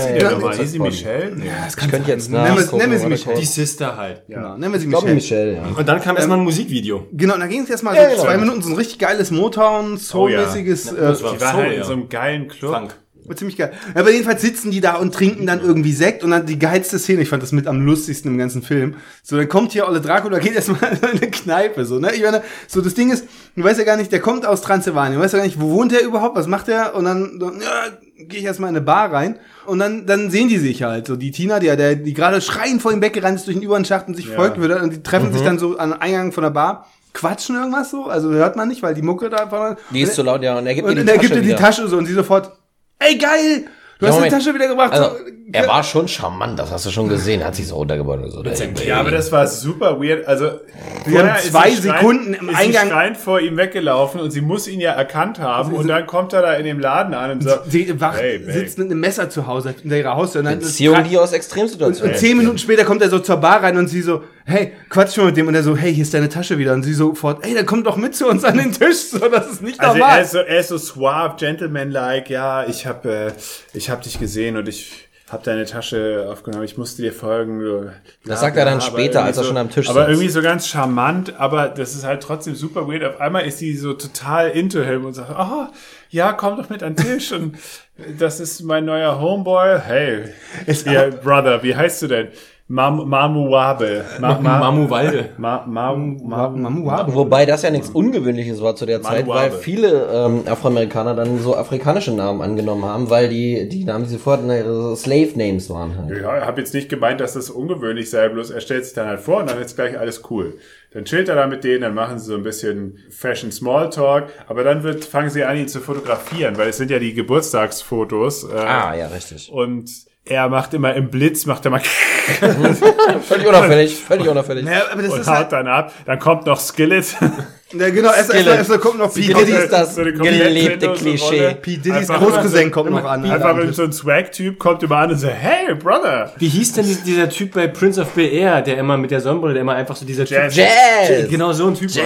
ja. Hieß sie Geburtstag. Michelle? Nee. Das Ich könnte jetzt nachgucken. nennen wir sie Michelle. Die. Sister halt. Genau, nennen wir sie Ich glaube Michelle. Michelle, ja. Und dann kam erstmal ein Musikvideo. Genau, da ging es erstmal Ja, so genau. zwei Minuten, so ein richtig geiles Motown, Soul-mäßiges. Das äh, war Die waren Soul, halt in ja. so einem geilen Club. Funk. Ziemlich geil. Aber jedenfalls sitzen die da und trinken dann irgendwie Sekt und dann die geilste Szene, ich fand das mit am lustigsten im ganzen Film. So, dann kommt hier Olle Dracula, geht erstmal in eine Kneipe, so, ne? Ich meine, so das Ding ist, du weißt ja gar nicht, der kommt aus Transsilvanien, du weißt ja gar nicht, wo wohnt der überhaupt, was macht der? Und dann, dann ja, gehe ich erstmal in eine Bar rein und dann, dann sehen die sich halt. So, die Tina, die, der, die gerade schreien vor ihm weggerannt ist durch den U-Bahn-Schacht und sich folgt würde und die treffen sich dann so an Eingang von der Bar. Quatschen irgendwas so, also hört man nicht, weil die Mucke da einfach. Die ist zu laut, ja. Und er gibt Und ihr die er Tasche gibt ihr die wieder. Tasche so und sie sofort, ey geil, du Ja, hast Moment. die Tasche wieder gebracht. Also, so, er war schon charmant, das hast du schon gesehen. Hat sich so runtergebaut und so. Ja, aber das war super weird. Also, Wir vorher haben ist zwei sie schreien- Sekunden im ist Eingang- Sie schreiend vor ihm weggelaufen und sie muss ihn ja erkannt haben und dann kommt er da in dem Laden an und sagt, Sie wach, Hey, sitzt mit einem Messer zu Hause in ihrer Haustür. Und, dann, Beziehung, die aus und, Extremsituationen. und zehn Minuten später kommt er so zur Bar rein und sie so, hey, quatsch mal mit dem. Und er so, hey, hier ist deine Tasche wieder. Und sie sofort, hey, dann komm doch mit zu uns an den Tisch. So, das ist nicht Also er normal. ist so, er ist so suave, gentleman-like, ja, ich hab, äh, ich hab dich gesehen und ich hab deine Tasche aufgenommen, ich musste dir folgen. du- Das sagt er dann aber später, als er irgendwie schon am Tisch Aber sitzt. irgendwie so ganz charmant, aber das ist halt trotzdem super weird. Auf einmal ist sie so total into him und sagt, oh, ja, komm doch mit an den Tisch und das ist mein neuer Homeboy. Hey, ja, Brother, wie heißt du denn? Mam Mamuabe. Ma Ma Mamu Walde. Ma Ma Ma Mamu, wow. Wobei das ja nichts Ungewöhnliches war zu der Zeit, weil viele ähm, Afroamerikaner dann so afrikanische Namen angenommen haben, weil die, die Namen, die sie vorhatten, ihre Slave-Names waren halt. Ja, ich habe jetzt nicht gemeint, dass das ungewöhnlich sei, bloß er stellt sich dann halt vor und dann ist gleich alles cool. Dann chillt er da mit denen, dann machen sie so ein bisschen Fashion Smalltalk, aber dann wird, fangen sie an, ihn zu fotografieren, weil es sind ja die Geburtstagsfotos. Äh, Ah, ja, richtig. Und er macht immer im Blitz, macht er mal Völlig unauffällig, völlig unauffällig. Ja, aber das und ist haut halt, dann ab. Dann kommt noch Skillet. ja, genau, erst, erst, erst, erst kommt noch P. Skillet Diddy. ist das So gelebte Klischee. P. Diddy's Großcousin kommt noch an. Einfach irgend so ein Swag-Typ kommt immer an und sagt, hey, Brother. Wie hieß denn dieser- Typ bei Prince of Bel Air, der immer mit der Sonnenbrille, der immer einfach so dieser Jazz. Typ. Jazz! Genau so ein Typ. war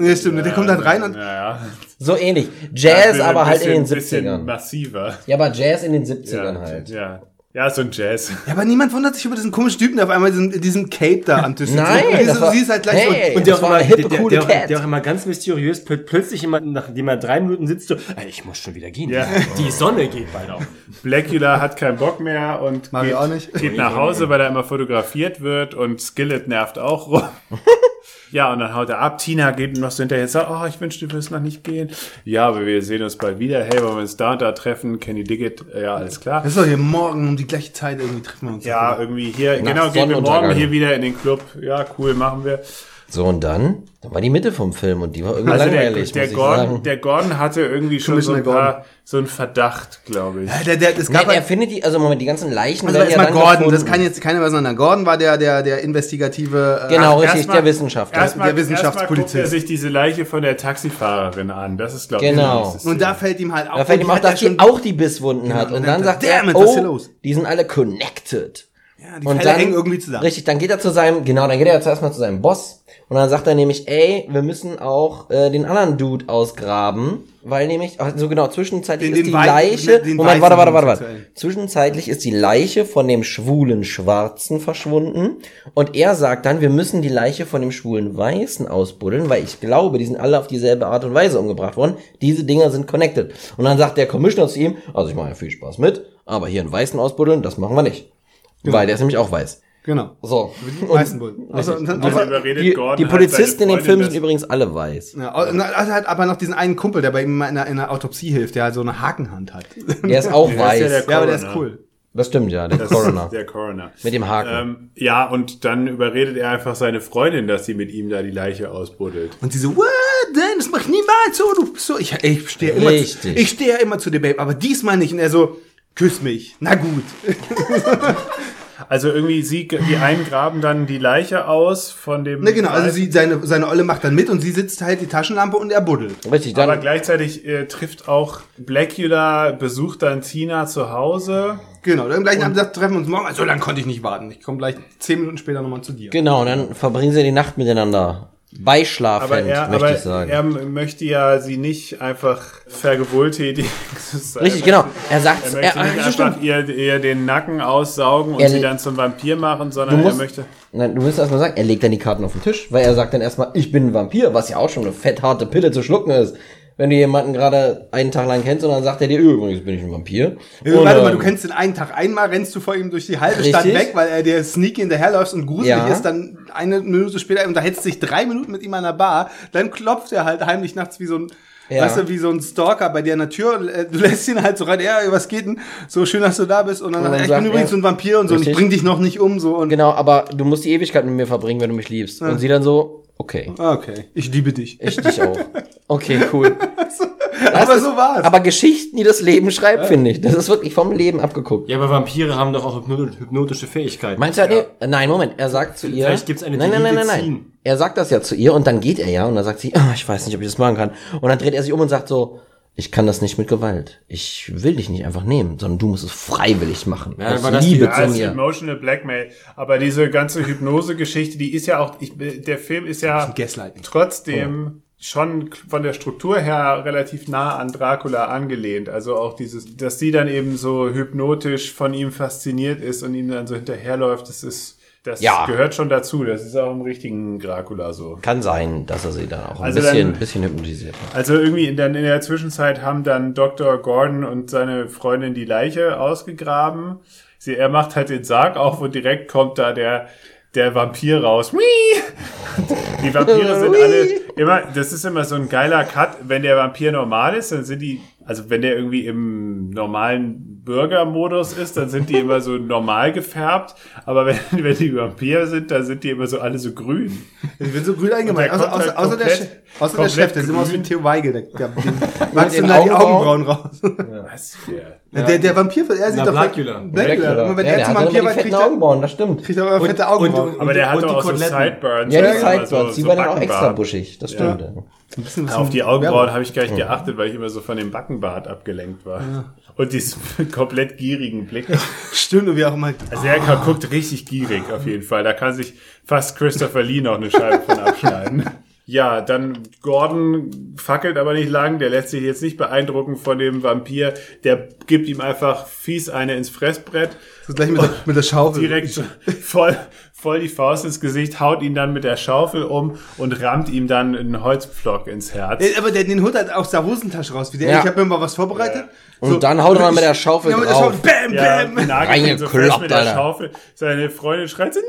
das. Jazzbude. Ja, stimmt, der kommt halt rein und, Ja, ja. So ähnlich. Jazz, Ja, aber ein halt in den bisschen- bisschen 70ern. massiver. Ja, aber Jazz in den 70ern Ja, halt. ja. Ja, so ein Jazz. ja, aber niemand wundert sich über diesen komischen Typen, der auf einmal diesen, diesen Cape da am Tisch sitzt. Nein, und das sie, war- sie ist halt gleich Hey. so, Und der auch war immer, eine hippe, der, der, coole der, der auch immer ganz mysteriös plö- plötzlich immer, nachdem er drei Minuten sitzt, so, "Ey, ich muss schon wieder gehen. Ja. Die Sonne geht bald auf. Blackula hat keinen Bock mehr und Mach geht, auch nicht. geht nach Hause, weil er immer fotografiert wird und Skillet nervt auch rum. Ja, und dann haut er ab. Tina geht ihm noch so hinterher und sagt, oh, ich wünschte, du wirst noch nicht gehen. Ja, aber wir sehen uns bald wieder. Hey, wollen wir uns da und da treffen? Kenny Diggit? Ja, alles klar. das ist doch hier morgen um die gleiche Zeit irgendwie treffen wir uns. Ja, irgendwie hier, genau, gehen wir morgen hier wieder in den Club. Ja, cool, machen wir. So, und dann, dann war die Mitte vom Film und die war irgendwie Also der, langweilig, der, muss ich Gordon, sagen. der Gordon hatte irgendwie schon so ein, paar, so ein Verdacht, glaube ich. Ja, der, der, es gab Nein, er halt, findet die, also Moment, die ganzen Leichen also werden ja erstmal dann Gordon, gefunden. das kann jetzt keiner was sagen. Gordon war der, der, der investigative, äh, Genau, richtig, Erstmal- der Wissenschaftler. Erstmal, Der Wissenschaftspolizist. Erstmal guckt er sich diese Leiche von der Taxifahrerin an. Das ist, glaube ich, Genau. die nächste Und da fällt ihm halt auf. Da fällt ihm auch, er dass die schon- auch die Bisswunden hat. Und und dann dann sagt damn er, it, was ist hier oh, los? die sind alle connected. Ja, die und Fälle dann, hängen irgendwie zusammen. Richtig, dann geht er zu seinem, genau, dann geht er zuerst mal zu seinem Boss und dann sagt er nämlich, ey, wir müssen auch äh, den anderen Dude ausgraben, weil nämlich, also genau, zwischenzeitlich Den- ist den die Wei- Leiche, den Moment, warte, warte, warte, warte. Zwischenzeitlich ist die Leiche von dem schwulen Schwarzen verschwunden und er sagt dann, wir müssen die Leiche von dem schwulen Weißen ausbuddeln, weil ich glaube, die sind alle auf dieselbe Art und Weise umgebracht worden. Diese Dinger sind connected. Und dann sagt der Commissioner zu ihm, also ich mache ja viel Spaß mit, aber hier einen Weißen ausbuddeln, das machen wir nicht. Weil der ist nämlich auch weiß. Genau. So. Die meisten Bullen. Also, Also also, überredet Die, Gordon die halt Polizisten in dem Film sind übrigens alle weiß. ja, also er hat aber noch diesen einen Kumpel, der bei ihm in einer, in einer Autopsie hilft, der halt so eine Hakenhand hat. Der ist auch Der ist weiß. ja der ja, aber der ist Coroner. cool. das stimmt, ja, der Das Coroner. ist der Coroner. Mit dem Haken. Ähm, ja, und dann überredet er einfach seine Freundin, dass sie mit ihm da die Leiche ausbuddelt. Und sie so, what? Nein, das mach ich niemals so. Du bist so. Ich, ich stehe immer, Richtig. ich stehe ja immer zu dir, Babe, aber diesmal nicht. Und er so, küss mich. Na gut. Also irgendwie sie, die einen graben dann die Leiche aus von dem. Ne, genau. Also sie, seine, seine Olle macht dann mit und sie sitzt halt die Taschenlampe und er buddelt. Richtig, aber dann. gleichzeitig äh, trifft auch Blackula, besucht dann Tina zu Hause. Genau. Dann gleich Abend sagt, treffen wir uns morgen. So lange konnte ich nicht warten. Ich komme gleich zehn Minuten später nochmal zu dir. Genau, und dann verbringen sie die Nacht miteinander. Aber Beischlafend, er, möchte aber ich sagen. er möchte ja sie nicht einfach vergewalttätigen. Richtig, genau. Er sagt, Er er, möchte nicht er, einfach ihr, ihr den Nacken aussaugen und Er- sie dann zum Vampir machen, sondern er musst, möchte. nein, du musst erstmal sagen, er legt dann die Karten auf den Tisch, weil er sagt dann erstmal, ich bin ein Vampir, was ja auch schon eine fettharte Pille zu schlucken ist. Wenn du jemanden gerade einen Tag lang kennst und dann sagt er dir, übrigens bin ich ein Vampir. Ja, Und, warte mal, ähm, du kennst den einen Tag einmal, rennst du vor ihm durch die halbe Stadt Richtig. weg, weil er dir sneaky hinterherläuft und gruselig Ja. ist, dann eine Minute später unterhältst dich drei Minuten mit ihm an der Bar, dann klopft er halt heimlich nachts wie so ein, Ja. weißt du, wie so ein Stalker bei dir an der Tür, äh, du lässt ihn halt so rein, ja, was geht denn, so schön, dass du da bist, und dann, Und dann ich sagt bin übrigens so ein Vampir und so, und ich bring dich noch nicht um, so, und, Genau, aber du musst die Ewigkeit mit mir verbringen, wenn du mich liebst. Und sie dann so, okay, Ah, okay, ich liebe dich. ich dich auch. Okay, cool. Aber so war's. Aber Geschichten, die das Leben schreibt, finde ich. Das ist wirklich vom Leben abgeguckt. Ja, aber Vampire haben doch auch hypno- hypnotische Fähigkeiten. Meinst du, nee, nein, Moment, er sagt zu ihr. Vielleicht gibt's eine Nein, nein, nein, nein, nein. Er sagt das ja zu ihr und dann geht er ja und dann sagt sie, ah, ich weiß nicht, ob ich das machen kann. Und dann dreht er sich um und sagt so, ich kann das nicht mit Gewalt. Ich will dich nicht einfach nehmen, sondern du musst es freiwillig machen. Ja, aber das- Liebe zu ist mir. emotional Blackmail. Aber diese ganze Hypnose-Geschichte, die ist ja auch, ich, der Film ist ja Gaslighting. trotzdem schon von der Struktur her relativ nah an Dracula angelehnt. Also auch dieses, dass sie dann eben so hypnotisch von ihm fasziniert ist und ihm dann so hinterherläuft, das ist, das Ja. gehört schon dazu. Das ist auch im richtigen Dracula so. Kann sein, dass er sie dann auch ein Also bisschen, dann- bisschen hypnotisiert hat. Also irgendwie in der, in der Zwischenzeit haben dann Dr. Gordon und seine Freundin die Leiche ausgegraben. Sie, er macht halt den Sarg auf und direkt kommt da der, der Vampir raus. Die Vampire sind alle immer, das ist immer so ein geiler Cut. Wenn der Vampir normal ist, dann sind die, also wenn der irgendwie im normalen Bürgermodus ist, dann sind die immer so normal gefärbt. Aber wenn, wenn die Vampir sind, dann sind die immer so alle so grün. Ich bin so grün eingemalt. Außer, außer, halt außer, der, Chef, außer der Chef, der sieht immer aus wie grün. Theo Weigel. Der, der, der magst du den da die Augenbrauen? Raus. Was für Der, der Vampir, er sieht Na, doch Blackula. Blackula. Immer wenn ja, er der zum hat Vampir war, die kriegt er, Augenbrauen, das stimmt. kriegt er aber fette und- Augenbrauen. Aber der hat doch auch so. Sideburns. Ja, die immer Sideboards, so- die waren dann auch extra buschig, das stimmt. Ja. Ein bisschen was Auf die Augenbrauen habe ich gar nicht geachtet, weil ich immer so von dem Backenbart abgelenkt war. Und diesen komplett gierigen Blick. Stimmt, und wie auch immer. Also er guckt richtig gierig auf jeden Fall. Da kann sich fast Christopher Lee noch eine Scheibe von abschneiden. Ja, dann Gordon fackelt aber nicht lang. Der lässt sich jetzt nicht beeindrucken von dem Vampir. Der gibt ihm einfach fies eine ins Fressbrett. So gleich mit, der, mit der Schaufel. direkt voll, voll die Faust ins Gesicht, haut ihn dann mit der Schaufel um und rammt ihm dann einen Holzpflock ins Herz. Äh, Aber der den holt halt aus der Hosentasche raus. Wie der, Ja. ich habe mir mal was vorbereitet. Und dann haut er mal mit der Schaufel ja, mit der drauf. Schaufel. Bam, Ja, bam. so Reingekloppt, mit der Alter. Schaufel. Seine Freundin schreit so, nein,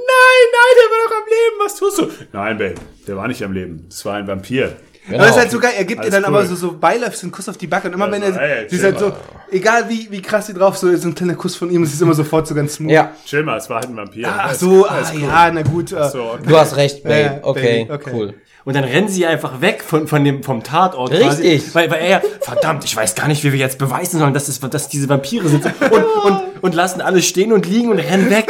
nein, der war doch am Leben, was tust du? Nein, Babe, der war nicht am Leben, das war ein Vampir. Genau. Aber das ist halt so geil, er gibt ihr dann cool. aber so, so beiläufig einen Kuss auf die Backe und immer Also, wenn er, ey, sie ist halt so, egal wie, wie krass sie drauf, so, so ein kleiner Kuss von ihm, es ist immer sofort so ganz smooth. Ja, Chill mal, es war halt ein Vampir. Ach so, ah, cool. ja, na gut. äh, So, okay. du hast recht, Babe. Ja, okay, Baby, okay. cool. Und dann rennen sie einfach weg von, von dem, vom Tatort. Richtig. Weil, weil er, ja, verdammt, ich weiß gar nicht, wie wir jetzt beweisen sollen, dass, es, dass diese Vampire sind. Und, und, und lassen alles stehen und liegen und rennen weg.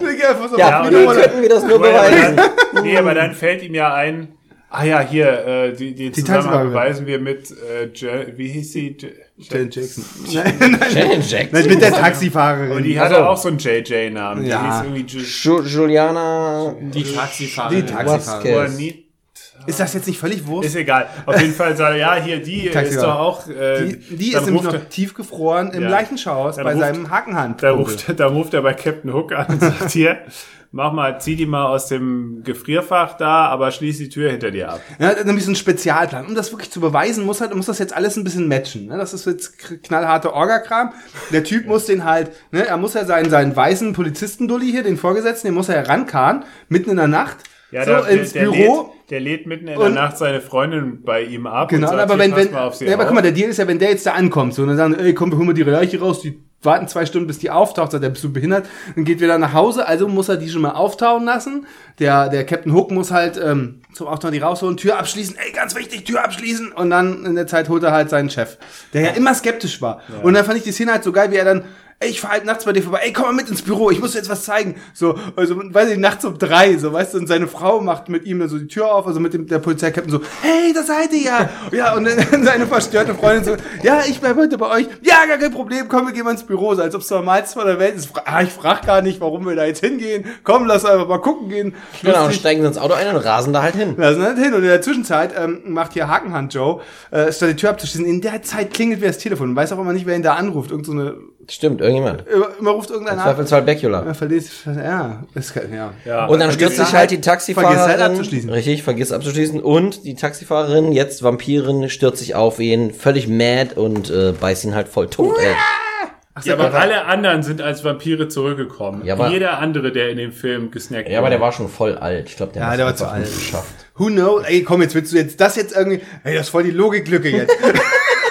So, Ja, und wie könnten wir das nur Aber beweisen? dann, nee, aber dann fällt ihm ja ein, ah ja, hier, äh, die, die Zusammenhang Tanzwagen. beweisen wir mit, äh, Je wie hieß sie? Je Janet Jackson. Nein, nein, Janet Jackson. nein, mit der Taxifahrerin. Und die hatte so. auch so einen JJ-Namen. Die Ja. hieß irgendwie Ju Juliana Die Taxifahrerin. Die Taxifahrerin. Ist das jetzt nicht völlig wurscht? Ist egal. Auf jeden Fall sagt er, ja, hier, die ist doch auch. Äh, Die, die ist nämlich noch tiefgefroren im Ja. Leichenschauhaus bei ruft- seinem Hakenhand. Da ruft, da ruft er bei Captain Hook an und sagt, hier, mach mal, zieh die mal aus dem Gefrierfach da, aber schließ die Tür hinter dir ab. Ja, das ist nämlich so ein Spezialplan. Um das wirklich zu beweisen, muss halt, muss das jetzt alles ein bisschen matchen. Ne? Das ist jetzt knallharte Orga-Kram. Der Typ muss den halt, ne, er muss ja seinen, seinen weißen Polizistendulli hier, den Vorgesetzten, den muss er herankarren, mitten in der Nacht, Ja, so der, ins der, der Büro. Lädt, der lädt mitten in Und- der Nacht seine Freundin bei ihm ab. Genau, und sagt, aber wenn, wenn, mal auf sie ja, aber auf. guck mal, der Deal ist ja, wenn der jetzt da ankommt, so, und dann sagen, ey, komm, wir holen mal die Leiche raus, die warten zwei Stunden, bis die auftaucht, sagt, der bist du behindert, dann geht wieder nach Hause, also muss er die schon mal auftauen lassen. Der, der Captain Hook muss halt ähm, zum Auftauchen die rausholen, Tür abschließen, ey, ganz wichtig, Tür abschließen, und dann in der Zeit holt er halt seinen Chef, der ja immer skeptisch war. Und dann fand ich die Szene halt so geil, wie er dann ey, ich fahr halt nachts bei dir vorbei, ey, komm mal mit ins Büro, ich muss dir jetzt was zeigen. So, also, weiß ich, nachts um drei, so, weißt du, und seine Frau macht mit ihm dann so die Tür auf, also mit dem, der Polizeikapitän so, hey, da seid ihr ja. Ja, und dann seine verstörte Freundin so, ja, ich bleib heute bei euch. Ja, gar kein Problem, komm, wir gehen mal ins Büro, so, als ob es normalste von der Welt ist. Ah, ich frag gar nicht, warum wir da jetzt hingehen. Komm, lass einfach mal gucken gehen. Genau, und steigen sie ins Auto ein und rasen da halt hin. Lassen halt hin. Und in der Zwischenzeit ähm, macht hier Hakenhand Joe, äh, statt die Tür abzuschließen. In der Zeit klingelt wieder das Telefon. Weiß auch immer nicht, wer ihn da anruft. Irgend so eine, Stimmt, irgendjemand. immer, immer ruft irgendeiner an. Zweifelsfall Becula. Ja, verliest, ja, ist, ja. ja. Und dann stürzt sich halt die Vergiss halt Taxifahrerin. abzuschließen. Richtig, vergiss abzuschließen. Und die Taxifahrerin, jetzt Vampirin, stürzt sich auf ihn, völlig mad und äh, beißt ihn halt voll tot, ey. ja, aber alle anderen sind als Vampire zurückgekommen. Ja, aber- Jeder andere, der in dem Film gesnackt Ja, aber der war schon voll alt. Ich glaube, der, Ja, der war einfach zu alt. nicht geschafft. Who knows? Ey, komm, jetzt willst du jetzt das jetzt irgendwie. Ey, das ist voll die Logiklücke jetzt.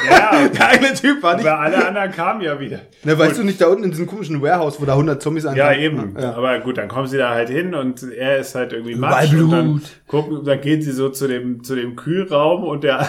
Ja, Der eine Typ war nicht. aber alle anderen kamen ja wieder. Na, weißt du nicht, da unten in diesem komischen Warehouse, wo da 100 Zombies Ja, ankamen? eben. Ja. Aber gut, dann kommen sie da halt hin und er ist halt irgendwie matsch. Und dann, Blut. gucken, dann gehen sie so zu dem, zu dem Kühlraum und der,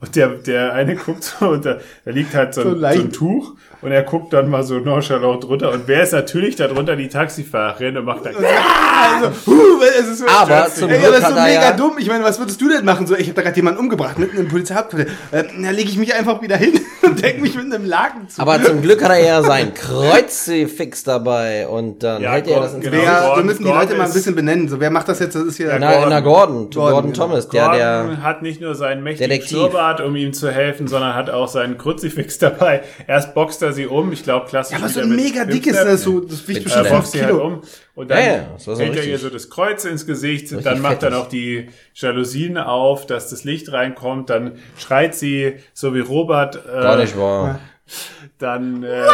und der, der eine guckt so und da, da liegt halt so ein, So ein Tuch und er guckt dann mal so nonchalant drunter und wer ist natürlich da drunter? Die Taxifahrerin und macht dann, Also, huh, es ist so Aber Ey, zum ja, Glück das ist so mega ja- dumm. Ich meine, was würdest du denn machen? So, ich habe da gerade jemanden umgebracht, mitten im Polizeihauptquartier. Äh, da lege ich mich einfach wieder hin und denke mich mit einem Laken zu. Aber zum Glück hat er ja sein Kreuzifix dabei und dann Ja, hält er das ins genau. wer, wir Gordon- müssen die Leute mal ein bisschen benennen. So, wer macht das jetzt? Das ist hier. Ja, Na, Gordon. na Gordon, Gordon, Gordon. Thomas, der, Gordon der, hat nicht nur seinen mächtigen Detektiv. Schnurrbart, um ihm zu helfen, sondern hat auch seinen Kruzifix dabei. Erst boxt er sie um, ich glaube klassisch. aber so ein mega dickes, das, so, das wiegt bestimmt Er Step. 5 boxt sie halt Kilo. um und dann Ja, ja, hält er ihr so das Kreuz ins Gesicht, Richtig dann macht er noch die Jalousien auf, dass das Licht reinkommt, dann schreit sie, so wie Robert, gar äh, nicht wahr. dann äh,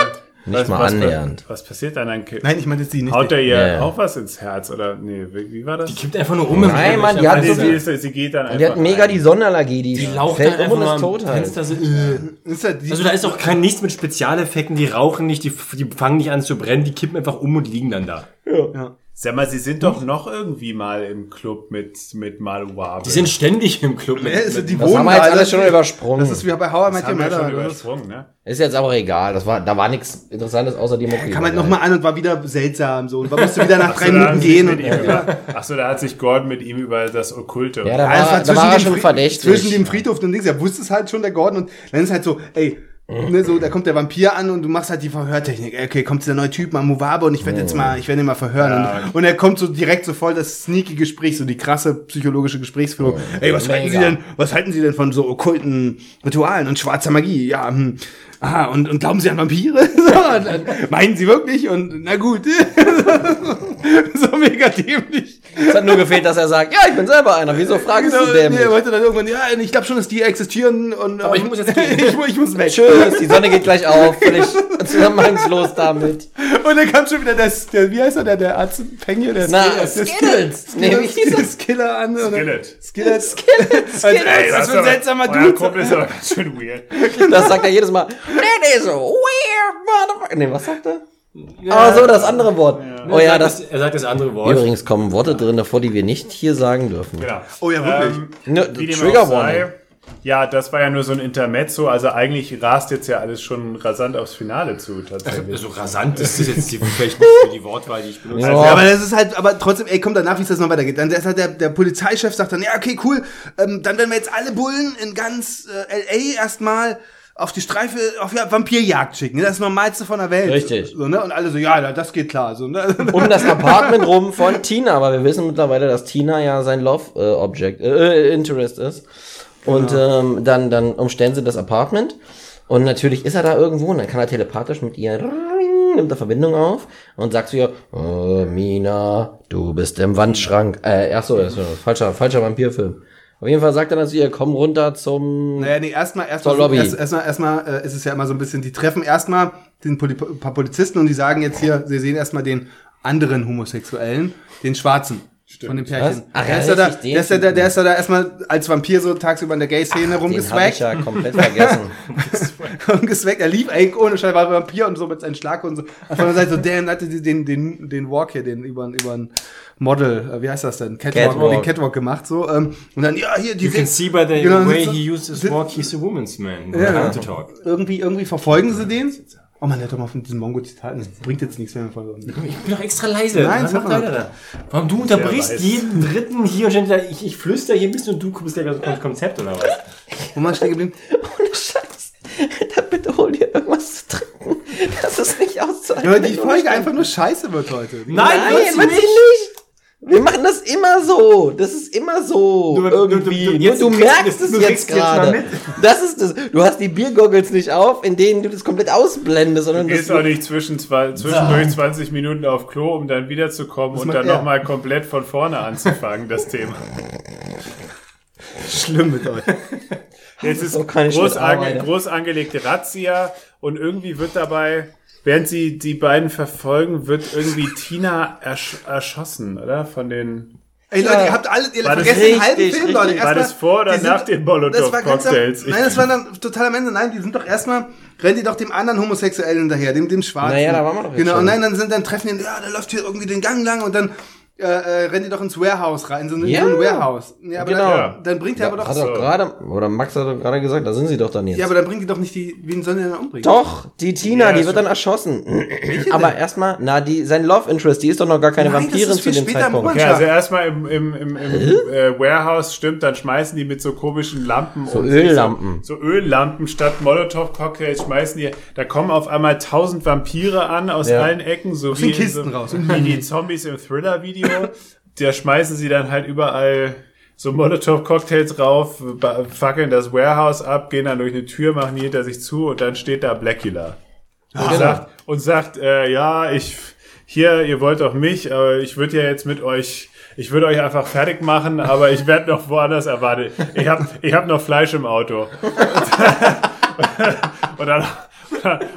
Nicht mal annähernd. Was passiert dann? dann Nein, ich meine jetzt die nicht. Haut er ihr Ja, ja. auch was ins Herz oder nee, wie, wie war das? Die kippt einfach nur um. im Nein. Mann, die hat so sie, ist, sie geht dann einfach Die hat mega ein. die Sonnenallergie, die, Die fällt dann um und einfach ist tot halt. Fenster so, äh. Ist ja die, Also da ist auch kein nichts mit Spezialeffekten, die rauchen nicht, die, die fangen nicht an zu brennen, die kippen einfach um und liegen dann da. ja. Sag mal, sie sind doch noch irgendwie mal im Club mit, mit Maluabe. Die sind ständig im Club. Mit, Ja, ist, die Das wohnen haben wir jetzt alle- alles schon übersprungen. Das ist wie bei How I Met das Your Mother. übersprungen, ne? Ist jetzt aber egal. Das war, da war nichts Interessantes außer die Mucki. Kam halt nochmal an und war wieder seltsam so. Und man musste wieder nach drei Minuten gehen. mit Und, ihm über, ach so, da hat sich Gordon mit ihm über das Okkulte. Ja, da Ja, war, es da war er dem schon verdächtig. Zwischen dem Friedhof und Dings, er wusste es halt schon, der Gordon. Und dann ist halt so, ey, ne, so, da kommt der Vampir an und du machst halt die Verhörtechnik. Okay, kommt dieser neue Typ, mal Muwabe und ich werde jetzt mal, ich werde ihn mal verhören. Ja. Und, und er kommt so direkt so voll das sneaky Gespräch, so die krasse psychologische Gesprächsführung. Ey, was halten Sie Mega. denn, was halten Sie denn von so okkulten Ritualen und schwarzer Magie? Ja, hm. Aha, und, und glauben Sie an Vampire? So, meinen Sie wirklich? Und na gut. so mega dämlich. Es hat nur gefehlt, dass er sagt, ja, ich bin selber einer. Wieso fragst du Genau, denn? nee, er wollte dann irgendwann, ja, ich glaube schon, dass die existieren und Aber ich ähm, muss jetzt gehen. ich, ich muss weg. Tschüss, die Sonne geht gleich auf. Völlig zusammenhangslos damit. Und dann kam schon wieder das, der, wie heißt er, der, der Arzt Penny, der Na, der Skittles. Nee, wie hieß Skillet, Skiller an. oder- Skillet. Skillet. Skittles. Ey, was für ein seltsamer Dude. Kumpel ist aber ganz schön weird. Das sagt er jedes Mal. That is a weird motherfucker. Nee, was sagt er? Ah, so, das andere Wort. Oh er, ja, sagt das. er sagt das andere Wort. Übrigens kommen Worte drin davor, die wir nicht hier sagen dürfen. Genau. Oh ja, wirklich. Ähm, Ne, Trigger Warning. Ja, das war ja nur so ein Intermezzo. Also eigentlich rast jetzt ja alles schon rasant aufs Finale zu, tatsächlich. So rasant ist das jetzt die, vielleicht nicht für die Wortwahl, die ich benutze. Ja. Ja, aber das ist halt, aber trotzdem, ey, komm danach, wie es das noch weitergeht. Dann ist halt der, der Polizeichef sagt dann, ja, okay, cool, ähm, dann werden wir jetzt alle Bullen in ganz äh, LA erstmal auf die Streife, auf ja, Vampirjagd schicken. Das ist das Normalste von der Welt. Richtig. So, ne? Und alle so, ja, das geht klar. So, ne? um das Apartment rum von Tina, aber wir wissen mittlerweile, dass Tina ja sein Love äh, Object, äh, Interest ist. Und ähm, dann, dann umstellen sie das Apartment. Und natürlich ist er da irgendwo und dann kann er telepathisch mit ihr nimmt er Verbindung auf und sagt zu ihr, oh, Mina, du bist im Wandschrank. Äh, ach so, das ist ein falscher, falscher Vampirfilm. Auf jeden Fall sagt er dann zu ihr, komm runter zum... Naja, nee, erstmal, erstmal, erstmal, erstmal äh, ist es ja immer so ein bisschen, die treffen erstmal den Poli paar Polizisten und die sagen jetzt hier, sie sehen erstmal den anderen Homosexuellen, den Schwarzen. Von dem Pärchen. Was? Ach, der, ja, ist ja da, der, ist ja da, der ist ja da erstmal als Vampir so tagsüber in der Gay-Szene Den hab ich ja komplett vergessen. rumgeswaggt. Er lief eigentlich ohne Scheiß, war Vampir und so mit seinen Schlag und so. Auf der Seite so, der hatte die- den, den, den Walk hier, den über, über ein Model, äh, wie heißt das denn? Catwalk, Catwalk. den Catwalk gemacht, so. Ähm, und dann, ja, hier, die You can see by the Genau, way so- he uses his walk, he's a woman's man. Ja, ja. to talk. irgendwie, irgendwie verfolgen sie den. Oh man, der hat doch mal von diesen Mongo-Zitaten. Das bringt jetzt nichts, wenn wir folgen. Ich bin doch extra leise. Nein, sag macht mal. der da? Warum du unterbrichst jeden dritten hier und ständig da, ich, ich flüster hier ein bisschen und du kommst ja das Konzept oder was? Wo man stehen geblieben? Ohne Scheiß. Da bitte hol dir irgendwas zu trinken. Das ist nicht auszuhalten. Ja, die Folge einfach nur scheiße wird heute. Nein, Nein, wird sie wird sie nicht. Wir machen das immer so. Das ist immer so. Du- du- irgendwie. du- Nur jetzt- du du merkst kriegst- es du jetzt gerade. mit. Das ist das. Du hast die Biergoggles nicht auf, in denen du das komplett ausblendest, sondern das Gehst auch nicht zwischen zwei, zwischendurch 20 Minuten auf Klo, um dann wiederzukommen und man- dann ja. nochmal komplett von vorne anzufangen, das Thema. Schlimm mit euch. Jetzt ist groß, ange, groß angelegte Razzia und irgendwie wird dabei, während sie die beiden verfolgen, wird irgendwie Tina ersch erschossen, oder? Von den. Ey Leute, ihr habt alle, ihr War das vergesst den halben richtig, Film, Leute. richtig. War das vor oder die sind- nach den Das war ganz am, Molotow-Cocktails? Nein, das war dann total am Ende. Nein, die sind doch erstmal, rennen die doch dem anderen Homosexuellen hinterher, dem, dem Schwarzen. Naja, da waren wir doch jetzt Genau, schon. und nein, dann sind, dann treffen die, ja, der läuft hier irgendwie den Gang lang und dann, äh, äh, rennen die doch ins Warehouse rein, so in Ja. so ein Warehouse. Ja, aber Genau. dann, dann bringt er aber doch, Hat er gerade, oder Max hat doch gerade gesagt, da sind sie doch dann jetzt. ja, aber dann bringt die doch nicht die, wen sollen die denn umbringen? doch, die Tina, Ja, die schon. wird dann erschossen. Aber erstmal, na, die, sein Love Interest, die ist doch noch gar keine Nein, Vampirin zu dem Zeitpunkt. Ja, also erstmal im, im, im, im äh, Warehouse stimmt, dann schmeißen die mit so komischen Lampen So um Öllampen. So, so Öllampen statt Molotow-Cocktails schmeißen die, da kommen auf einmal tausend Vampire an aus Ja. allen Ecken, so den wie, Kisten so, raus. wie die Zombies im Thriller-Video. Da schmeißen sie dann halt überall so Molotow-Cocktails drauf, ba- fackeln das Warehouse ab, gehen dann durch eine Tür, machen die hinter sich zu und dann steht da Blackula. Und sagt, und sagt äh, ja, ich hier, ihr wollt doch mich, aber ich würde ja jetzt mit euch, ich würde euch einfach fertig machen, aber ich werde noch woanders erwartet. Ich habe ich hab noch Fleisch im Auto. und, dann,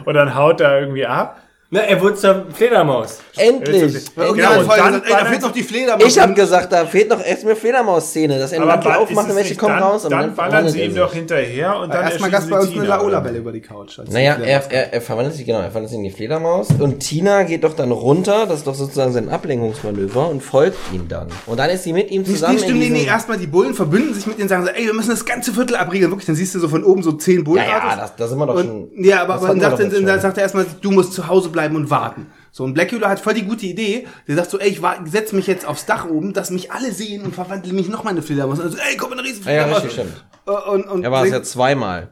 und dann haut er irgendwie ab. Na, er wurde zur Fledermaus. Endlich! Genau, und dann ey, da dann fehlt noch die Fledermaus. Ich habe gesagt, da fehlt noch erst eine Fledermaus-Szene, dass er den Mantel es welche nicht kommen dann, raus und dann ballern verwandelt sie ihm doch hinterher und dann Erstmal gab's erschießen bei uns eine? Laola-Bälle über die Couch. als Naja, die er, er, er verwandelt sich, genau, er verwandelt sich in die Fledermaus und Tina geht doch dann runter, das ist doch sozusagen sein Ablenkungsmanöver und folgt ihm dann. Und dann ist sie mit ihm zusammen stimmt, in nee, erstmal die Bullen verbünden sich mit denen und sagen so, ey, wir müssen das ganze Viertel abriegeln. Wirklich, dann siehst du so von oben so zehn ja, Bullenautos. ja, das, das sind wir doch schon... Ja, aber, dann dann, dann sagt er erstmal, du musst zu Hause bleiben und warten. So, und Blackula hat voll die gute Idee. Der sagt so, ey, ich wa- setz mich jetzt aufs Dach oben, dass mich alle sehen und verwandle mich noch mal in eine Fledermaus. Also, ey, komm, eine riesen Ja, ja, richtig, stimmt. Äh, Und, und Er war es ja zweimal.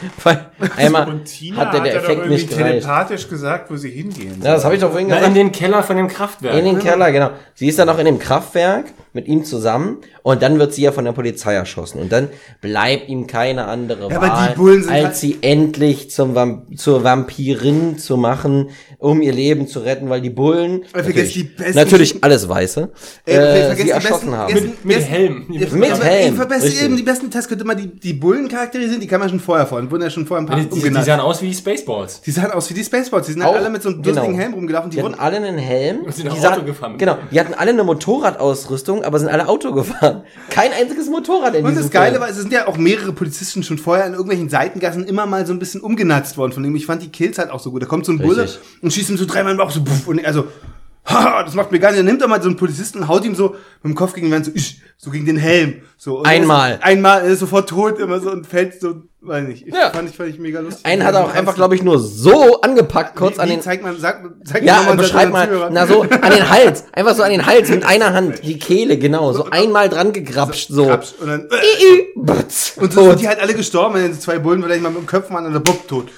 Weil einmal Und Tina hat der, der er doch Effekt irgendwie nicht gereicht. telepathisch gesagt, wo sie hingehen. Ja, das habe ich doch vorhin Na, gesagt. in den Keller von dem Kraftwerk. In den Keller, genau. Sie ist dann auch in dem Kraftwerk mit ihm zusammen und dann wird sie ja von der Polizei erschossen und dann bleibt ihm keine andere Ja, Wahl, halt- als sie endlich zum Vamp zur Vampirin zu machen, um ihr Leben zu retten, weil die Bullen natürlich, die besten- natürlich alles Weiße Ey, äh, sie die erschossen besten- haben. Mit besten- Helm. Mit Helm, verbessert richtig. eben, die besten Tests könnte man die, die Bullen charakterisieren, die kann man schon vorher vor. Wurden ja schon vorher ein paar Die, die, die sahen aus wie die Spaceballs. Die sahen aus wie die Spaceballs. Die sind halt Auch- alle mit so einem genau. durstigen Helm rumgelaufen. Die, Die hatten wurden, alle einen Helm. Und sind auch die sahen- Auto gefahren. Genau, die hatten alle eine Motorradausrüstung, aber sind alle Auto gefahren. Kein einziges Motorrad in und diesem das Geile Film. war, es sind ja auch mehrere Polizisten schon vorher in irgendwelchen Seitengassen immer mal so ein bisschen umgenatzt worden. Von dem ich fand die Kills halt auch so gut. Da kommt so ein Bulle und schießt ihm so dreimal im Bauch so puff, und also ha, das macht mir gar nicht. Dann nimmt er mal so einen Polizisten und haut ihm so mit dem Kopf gegen den Wand, so, ich, so gegen den Helm. So, und Einmal. Ist, einmal, er ist sofort tot, immer so und fällt so, weiß nicht. Ich, Ja. fand, ich, fand ich mega lustig. Einen hat er auch einfach, glaube ich, nur so angepackt, kurz wie, an wie, den. Zeig mal, sag, zeig Ja, mal beschreib mal, Zuhörern. na so, an den Hals, einfach so an den Hals mit einer Hand, die Kehle, genau, so einmal dran gegrapscht, so. Krapsch. Und dann, Butz, und so sind die halt alle gestorben, wenn die zwei Bullen vielleicht mal mit dem Köpfmann an der Bob tot.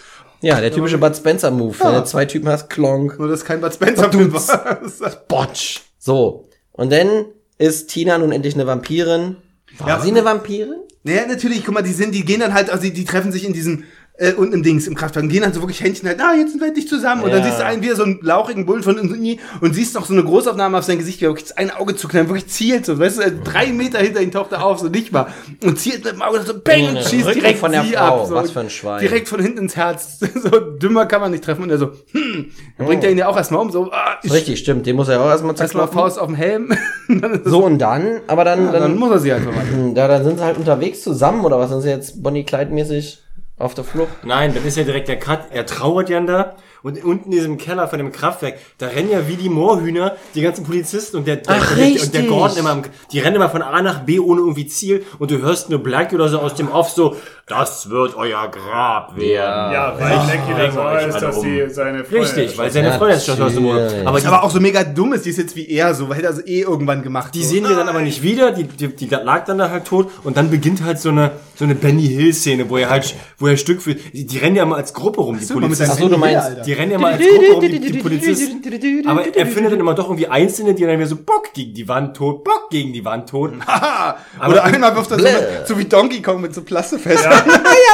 Ja, der typische Bud Spencer Move, wenn Ja. du zwei Typen hast, klonk, Nur, dass kein Bud Spencer Film war. Botsch. So. Und dann ist Tina nun endlich eine Vampirin. War Ja, sie eine Vampirin? Naja, natürlich, guck mal, die sind, die gehen dann halt, also die, die treffen sich in diesem, äh, unten im Dings, im Kraftwagen, gehen dann so wirklich Händchen halt, ah, jetzt sind wir endlich zusammen. Und dann Ja. siehst du einen wieder so einen lauchigen Bullen von unten und siehst noch so eine Großaufnahme auf sein Gesicht, wie er wirklich eine Auge zuknallt, wirklich zielt, so, weißt du, äh, drei Meter hinter ihm taucht er auf, so nicht mal. Und zielt mit dem Auge so, bang, und schießt Rücken direkt von der Frau, ab. So, was für ein Schwein. Direkt von hinten ins Herz. So dümmer kann man nicht treffen. Und er so, hm, dann bringt er ihn ja auch erstmal um, so, ah, ich, Richtig, stimmt, den muss er auch erstmal erstmal zerkloppen. Faust auf den Helm. So und dann, aber dann, dann dann, muss er sie einfach mal. da, dann sind sie halt unterwegs zusammen, oder was? Sind sie jetzt Bonnie Clyde-mäßig auf der Flucht? Nein, dann ist ja direkt der Cut. Er trauert ja da. Und unten in diesem Keller von dem Kraftwerk, da rennen ja wie die Moorhühner die ganzen Polizisten und der, der, Ach, und der, der richtig. Gordon immer, die rennen immer von A nach B ohne irgendwie Ziel und du hörst nur Black oder so aus dem Off so, das wird euer Grab werden. Ja, weil Ich Blackie bring dann ist, alle dass um. sie seine Freundin Richtig, weil seine Ja, Freundin ist schon aus dem. Aber die, aber auch so mega dumm ist, die ist jetzt wie er, so, weil er das eh irgendwann gemacht. die so. sehen wir dann aber nicht wieder, die, die, die lag dann da halt tot und dann beginnt halt so eine, so eine Benny Hill Szene, wo er halt, wo er Stück für, die, die rennen ja immer als Gruppe rum, die mal, mit Polizisten. seinem Ach so, du meinst, Alter. Die rennen ja mal als Gruppe rum, die, die Polizisten. Aber er findet dann immer doch irgendwie Einzelne, die dann wieder so Bock gegen die Wand tot, Bock gegen die Wand tot. Haha. Oder einmal wirft er so, so wie Donkey Kong mit so Plastefest. Ja,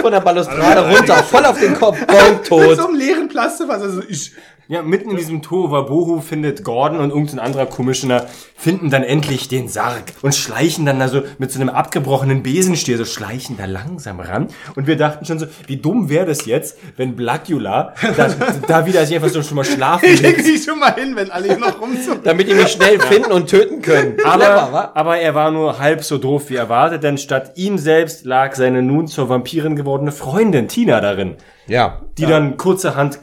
Von der Balustrade Also, runter, voll auf den Kopf, bonk, Mit so tot. einem leeren Plastefass. Also ich, Ja, mitten in diesem Tohuwabohu findet Gordon und irgendein anderer Commissioner finden dann endlich den Sarg und schleichen dann da so mit so einem abgebrochenen Besenstiel, so schleichen da langsam ran. Und wir dachten schon so, wie dumm wäre das jetzt, wenn Blackula da, da wieder sich einfach so schon mal schlafen ich leg legt. dich schon mal hin, wenn alle hier noch rumzucken. Damit die mich schnell finden und töten können. Aber, aber er war nur halb so doof wie erwartet, denn statt ihm selbst lag seine nun zur Vampirin gewordene Freundin Tina darin, Ja. die dann kurzerhand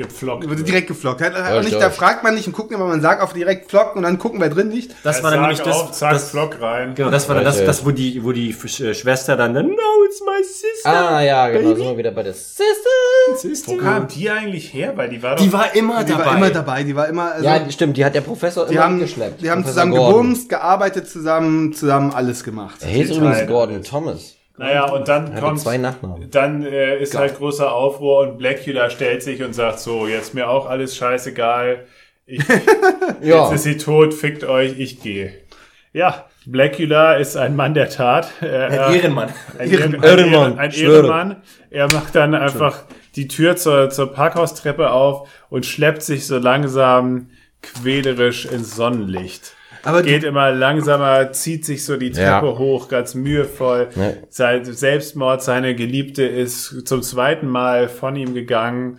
gepflockt. Wurde direkt geflockt. Hat, hat Ja, auch nicht, ich da fragt man nicht und guckt immer, man sagt auf direkt flocken und dann gucken, wer drin liegt. Das war dann nämlich das, auf, zack, das Flock rein. Genau, das war dann das, das, wo die, wo die äh, Schwester dann, dann, no, it's my sister. Ah, ja, genau, baby. sind wir wieder bei der Sister. Sister. Wo kam die eigentlich her? Weil die war doch... Die war immer Die dabei. war immer dabei. Die war immer, also, Ja, die- stimmt, die hat der Professor die immer haben, geschleppt. die haben Professor zusammen Gordon. gebumst, gearbeitet zusammen, zusammen alles gemacht. Er hieß Die übrigens. Gordon Thomas. Naja, und dann kommt... zwei Nachnamen. Dann äh, ist halt großer Aufruhr und Blackula stellt sich und sagt so, jetzt mir auch alles scheißegal. Ich, Ja. Jetzt ist sie tot, fickt euch, ich gehe. Ja, Blackula ist ein Mann der Tat. Er, Ein Ehrenmann. Ein, Ehrenmann, Ehrenmann. Ein, Ehren- ein. Ehrenmann. Er macht dann einfach die Tür zur, zur Parkhaustreppe auf und schleppt sich so langsam quälerisch ins Sonnenlicht. Aber Geht immer langsamer, zieht sich so die Treppe Ja. hoch, ganz mühevoll. Ja. Sein Selbstmord, seine Geliebte ist zum zweiten Mal von ihm gegangen.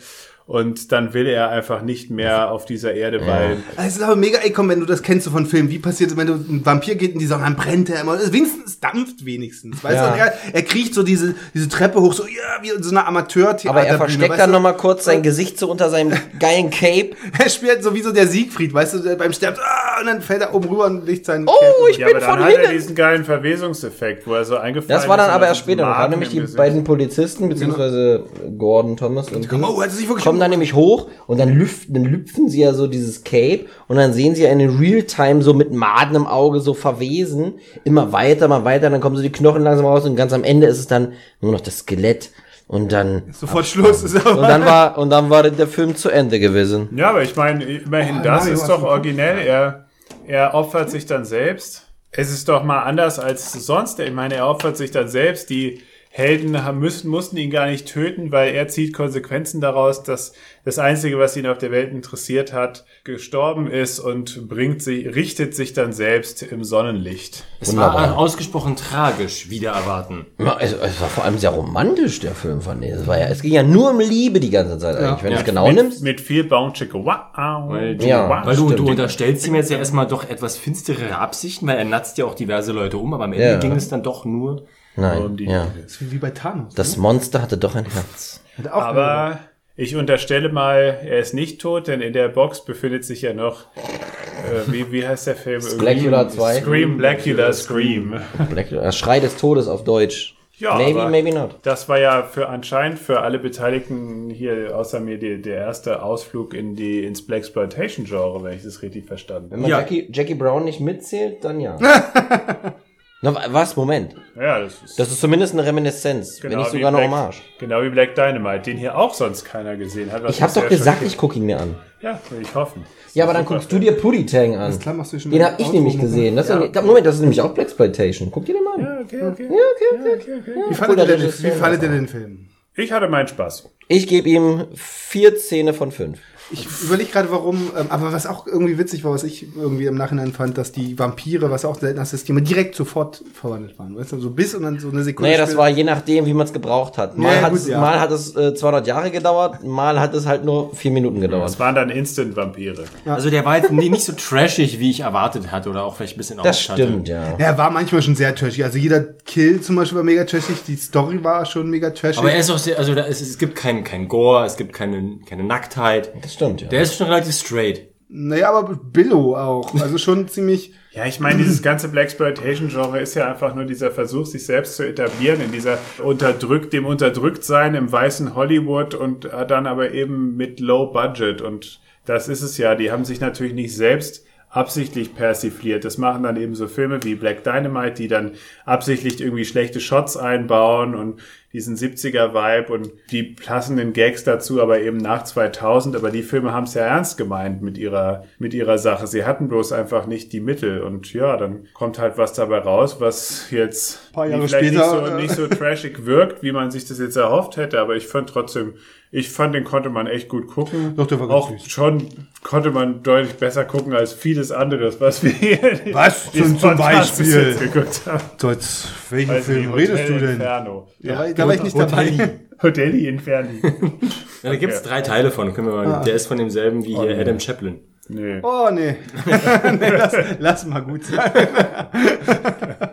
Und dann will er einfach nicht mehr auf dieser Erde weilen. Es ist aber mega, ey, komm, wenn du das kennst so von Filmen, wie passiert es, wenn du ein Vampir geht in die Sonne, dann brennt er immer, also wenigstens es dampft wenigstens, weißt Ja. du, er, er kriecht so diese, diese Treppe hoch, so, ja, wie so einer Amateur-Theater. Aber er versteckt dann nochmal kurz sein Gesicht so unter seinem geilen Cape. Er spielt so wie so der Siegfried, weißt du, der beim Sterben, ah, und dann fällt er oben rüber und legt seinen Oh, Cape. ich Ja, bin aber dann von hat er diesen geilen Verwesungseffekt, wo er so eingefallen Das war dann ist. aber erst später. Da waren nämlich die Gesicht. beiden Polizisten, beziehungsweise Gordon Thomas und Ding, Oh, hat er sich wirklich dann nämlich hoch und dann lüften, dann lüpfen sie ja so dieses Cape und dann sehen sie ja in Realtime so mit Maden im Auge so verwesen. Immer weiter, mal weiter, dann kommen so die Knochen langsam raus und ganz am Ende ist es dann nur noch das Skelett und dann, sofort Schluss. Ist aber und dann war, und dann war der Film zu Ende gewesen. Ja, aber ich meine, immerhin Oh, das Mario, ist doch originell. Er, er opfert sich dann selbst. Es ist doch mal anders als sonst. Ich meine, er opfert sich dann selbst. Die Helden haben, müssen, mussten ihn gar nicht töten, weil er zieht Konsequenzen daraus, dass das Einzige, was ihn auf der Welt interessiert hat, gestorben ist und bringt sich, richtet sich dann selbst im Sonnenlicht. Es war Wunderbar. ausgesprochen tragisch, wieder erwarten. Ja, Es, es war vor allem sehr romantisch, der Film, ich. Es, war ja, es ging ja nur um Liebe die ganze Zeit eigentlich, wenn du Ja. es genau mit, nimmst. Mit viel Bounchicke. Wow. Weil, du- Ja, weil du, du unterstellst ihm jetzt ja erstmal doch etwas finsterere Absichten, weil er natzt ja auch diverse Leute um, aber am Ende Ja. ging es dann doch nur. Nein, um die ja. das ist wie bei Thanos. Das Monster hatte doch ein Herz. Auch Aber Ich unterstelle mal, er ist nicht tot, denn in der Box befindet sich ja noch, äh, wie, wie heißt der Film? Blackula Irgendwie- 2. Scream, Blackula Scream. Black, äh, Schrei des Todes auf Deutsch. Ja, maybe, aber- maybe not. Das war ja für anscheinend für alle Beteiligten hier außer mir die, der erste Ausflug in die ins Blaxploitation Genre, wenn ich das richtig verstanden Wenn habe. man Ja. Jackie, Jackie Brown nicht mitzählt, dann ja. Na, wa- was? Moment. Ja, das ist Das ist zumindest eine Reminiszenz, wenn nicht sogar eine Black- Hommage. Genau wie Black Dynamite, den hier auch sonst keiner gesehen hat. was Ich habe doch gesagt, ich gucke ihn mir an. Ja, will ich hoffen. Ja, aber dann guckst du dir Puddy Tang an. klar, machst du schon Den habe ich nämlich gesehen. Das ist ja. Moment, das ist nämlich auch Blaxploitation. Guck dir den mal an. Ja, okay, okay. Ja, okay, okay. Wie fandet, ihr Regisseur, wie fandet ihr den Film? Ich hatte meinen Spaß. Ich gebe ihm vier Zähne von fünf. Ich überlege gerade, warum, ähm, aber was auch irgendwie witzig war, was ich irgendwie im Nachhinein fand, dass die Vampire, was auch selten ist, dass die immer direkt sofort verwandelt waren. Weißt du, so bis und dann so eine Sekunde. Naja, das war je nachdem, wie man es gebraucht hat. Mal, Ja, hat, gut, es, ja. mal hat es äh, 200 Jahre gedauert, mal hat es halt nur vier Minuten gedauert. Das waren dann Instant-Vampire. Also der war jetzt nie- nicht so trashig, wie ich erwartet hatte oder auch vielleicht ein bisschen Das Angst hatte. stimmt, ja. Ja, er war manchmal schon sehr trashig. Also jeder Kill zum Beispiel war mega trashig, die Story war schon mega trashig. Aber er ist auch sehr, also da ist, es gibt kein, kein Gore, es gibt keine, keine Nacktheit. Das stimmt, ja. Der ist schon relativ straight. naja, aber Billow auch. Also schon ziemlich. Ja, ich meine, dieses ganze Blaxploitation-Genre ist ja einfach nur dieser Versuch, sich selbst zu etablieren in dieser unterdrückt, dem Unterdrücktsein im weißen Hollywood und äh, dann aber eben mit Low Budget. Und das ist es ja. Die haben sich natürlich nicht selbst absichtlich persifliert. Das machen dann eben so Filme wie Black Dynamite, die dann absichtlich irgendwie schlechte Shots einbauen und diesen 70er-Vibe und die passenden Gags dazu, aber eben nach 2000. Aber die Filme haben es ja ernst gemeint mit ihrer, mit ihrer Sache. Sie hatten bloß einfach nicht die Mittel. Und ja, dann kommt halt was dabei raus, was jetzt vielleicht später, nicht, so, äh, nicht so trashig wirkt, wie man sich das jetzt erhofft hätte. Aber ich fand trotzdem, ich fand, den konnte man echt gut gucken. Doch, der war ganz Auch süß. schon konnte man deutlich besser gucken als vieles anderes, was wir hier Was zum- zum Beispiel? geguckt haben. Dort, welchen Also Film redest du denn? Inferno. Da, war, da war ich nicht dabei. Hotelli Inferni. Ja, da gibt's Okay. drei Teile von. Können wir mal, Ah. Der ist von demselben wie hier Adam Chaplin. Nee. Oh, nee. nee lass, lass mal gut sein.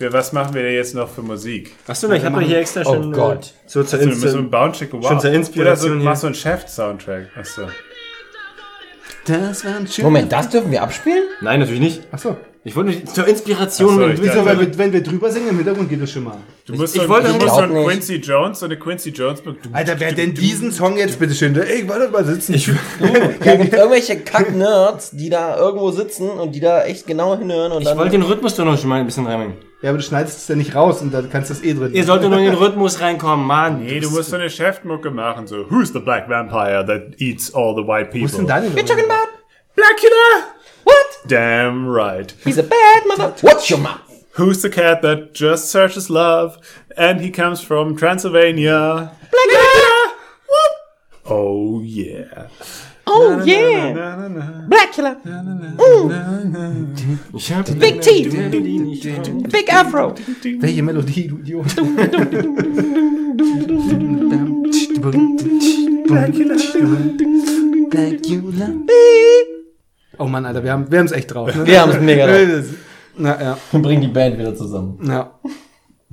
Ja, was machen wir denn jetzt noch für Musik? Achso, ich habe hier extra Oh schon. Gott. Äh, so zur Also, mit so einem Instant. Bounce wow. Schon zur Inspiration Oder so, machst so einen Chef-Soundtrack. Achso. Das war ein schön. Moment, das dürfen wir abspielen? Nein, natürlich nicht. Achso. Ich wollte nur zur Inspiration. So, ich dachte- Wenn wir, wenn wir drüber singen, im Hintergrund geht das schon mal. Du musst ich so, wollte du nicht- musst so einen nicht. Quincy Jones, so eine Quincy Jones. Alter, wer denn diesen Song jetzt bitte schön? Ey, warte mal sitzen. Ich, Ja, gibt irgendwelche Kack-Nerds, die da irgendwo sitzen und die da echt genau hinhören und ich dann. wollte den Rhythmus doch noch schon mal ein bisschen reinbringen. Ja, aber du schneidest es ja nicht raus und dann kannst du das eh drin. Ihr solltet nur in den Rhythmus reinkommen, Mann. nee, du musst so eine Chefmucke machen. So, who's the black vampire that eats all the white people? Ist denn deine We're talking about Blackula! what? Damn right. He's a bad mother. Watch your mouth. Who's the cat that just searches love and he comes from Transylvania? Blackula. Oh yeah. Oh yeah. Na, na, na. Blackula. Ich hab Big teeth. Big Afro. Welche Melodie, du Idiot? Oh Mann, Alter, wir haben wir es echt drauf. Ne? Wir haben es mega drauf. Na ja, Und bringen die Band wieder zusammen. ja.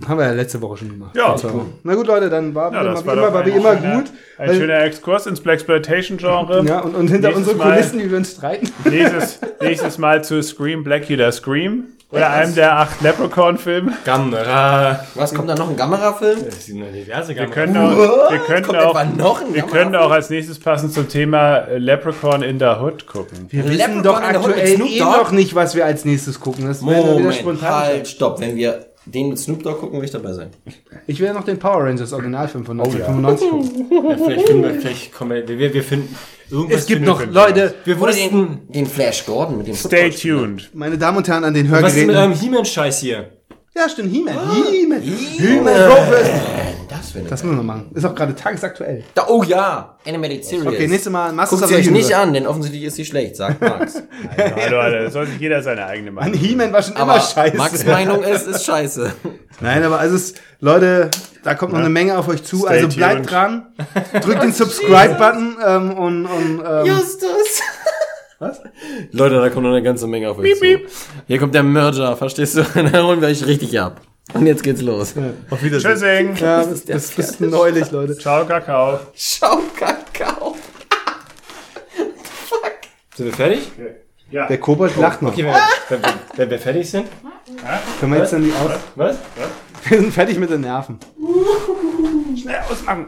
Haben wir ja letzte Woche schon gemacht. Ja, Also, Na gut, Leute, dann war, Ja, wie immer, war wie immer schöner- gut. Ein schöner Exkurs ins Blaxploitation-Genre. Ja, und, und hinter unseren Kulissen, wie wir uns streiten. Nächstes, nächstes Mal zu Scream, Blackula Scream. Oder einem der acht Leprechaun-Filme. Kamera. Was kommt da noch ein Gamera-Film? Das sind noch diverse Wir können auch, wir können Kommt auch, noch ein wir können auch als nächstes passend zum Thema äh, Leprechaun in the Hood gucken. Wir Leprechaun wissen doch der aktuell eh noch nicht, was wir als nächstes gucken. Das werden wir wieder Moment, spontan. halt, stopp. Wenn wir den mit Snoop Dogg gucken, will ich dabei sein. Ich will ja noch den Power Rangers Originalfilm Oh von 1995 gucken. Ja, vielleicht finden wir, vielleicht kommen wir, wir, wir finden irgendwas. Es gibt finden noch, wir. Leute, Wir Oder wussten, den, den Flash Gordon mit dem Stay tuned. meine Damen und Herren an den was ist mit Hörgeräten. eurem He-Man-Scheiß hier? Ja, stimmt, He-Man. He-Man. He-Man. He-Man. Das wäre Das müssen wir noch machen. Ist auch gerade tagesaktuell. da, Oh ja, Animated Series. Okay, nächstes Mal Masters Guckt sie euch nicht an, denn offensichtlich ist sie schlecht, sagt Max. Hallo, Alter, da soll sich jeder seine eigene An machen. He-Man war schon Aber immer scheiße. Max Meinung ist, ist scheiße. Nein, aber also es, Leute, da kommt noch eine Menge auf euch zu. Stay also tuned. bleibt dran, drückt den Subscribe-Button ähm, und, und ähm, Justus. Was? Leute, da kommt noch eine ganze Menge auf euch zu. Hier kommt der Merger, verstehst du? Da holen wir euch richtig ab. Und jetzt geht's los. Auf Wiedersehen. Tschüssing. Ja, bis, bis, bis neulich, Leute. Ciao, Kakao. Schau, Kakao. Sind wir fertig? Ja. Der Kobold lacht noch. Okay, wenn wir, wenn, wir, wenn wir fertig sind. Können wir jetzt dann die aus... Was? Wir sind fertig mit den Nerven. Schnell ausmachen.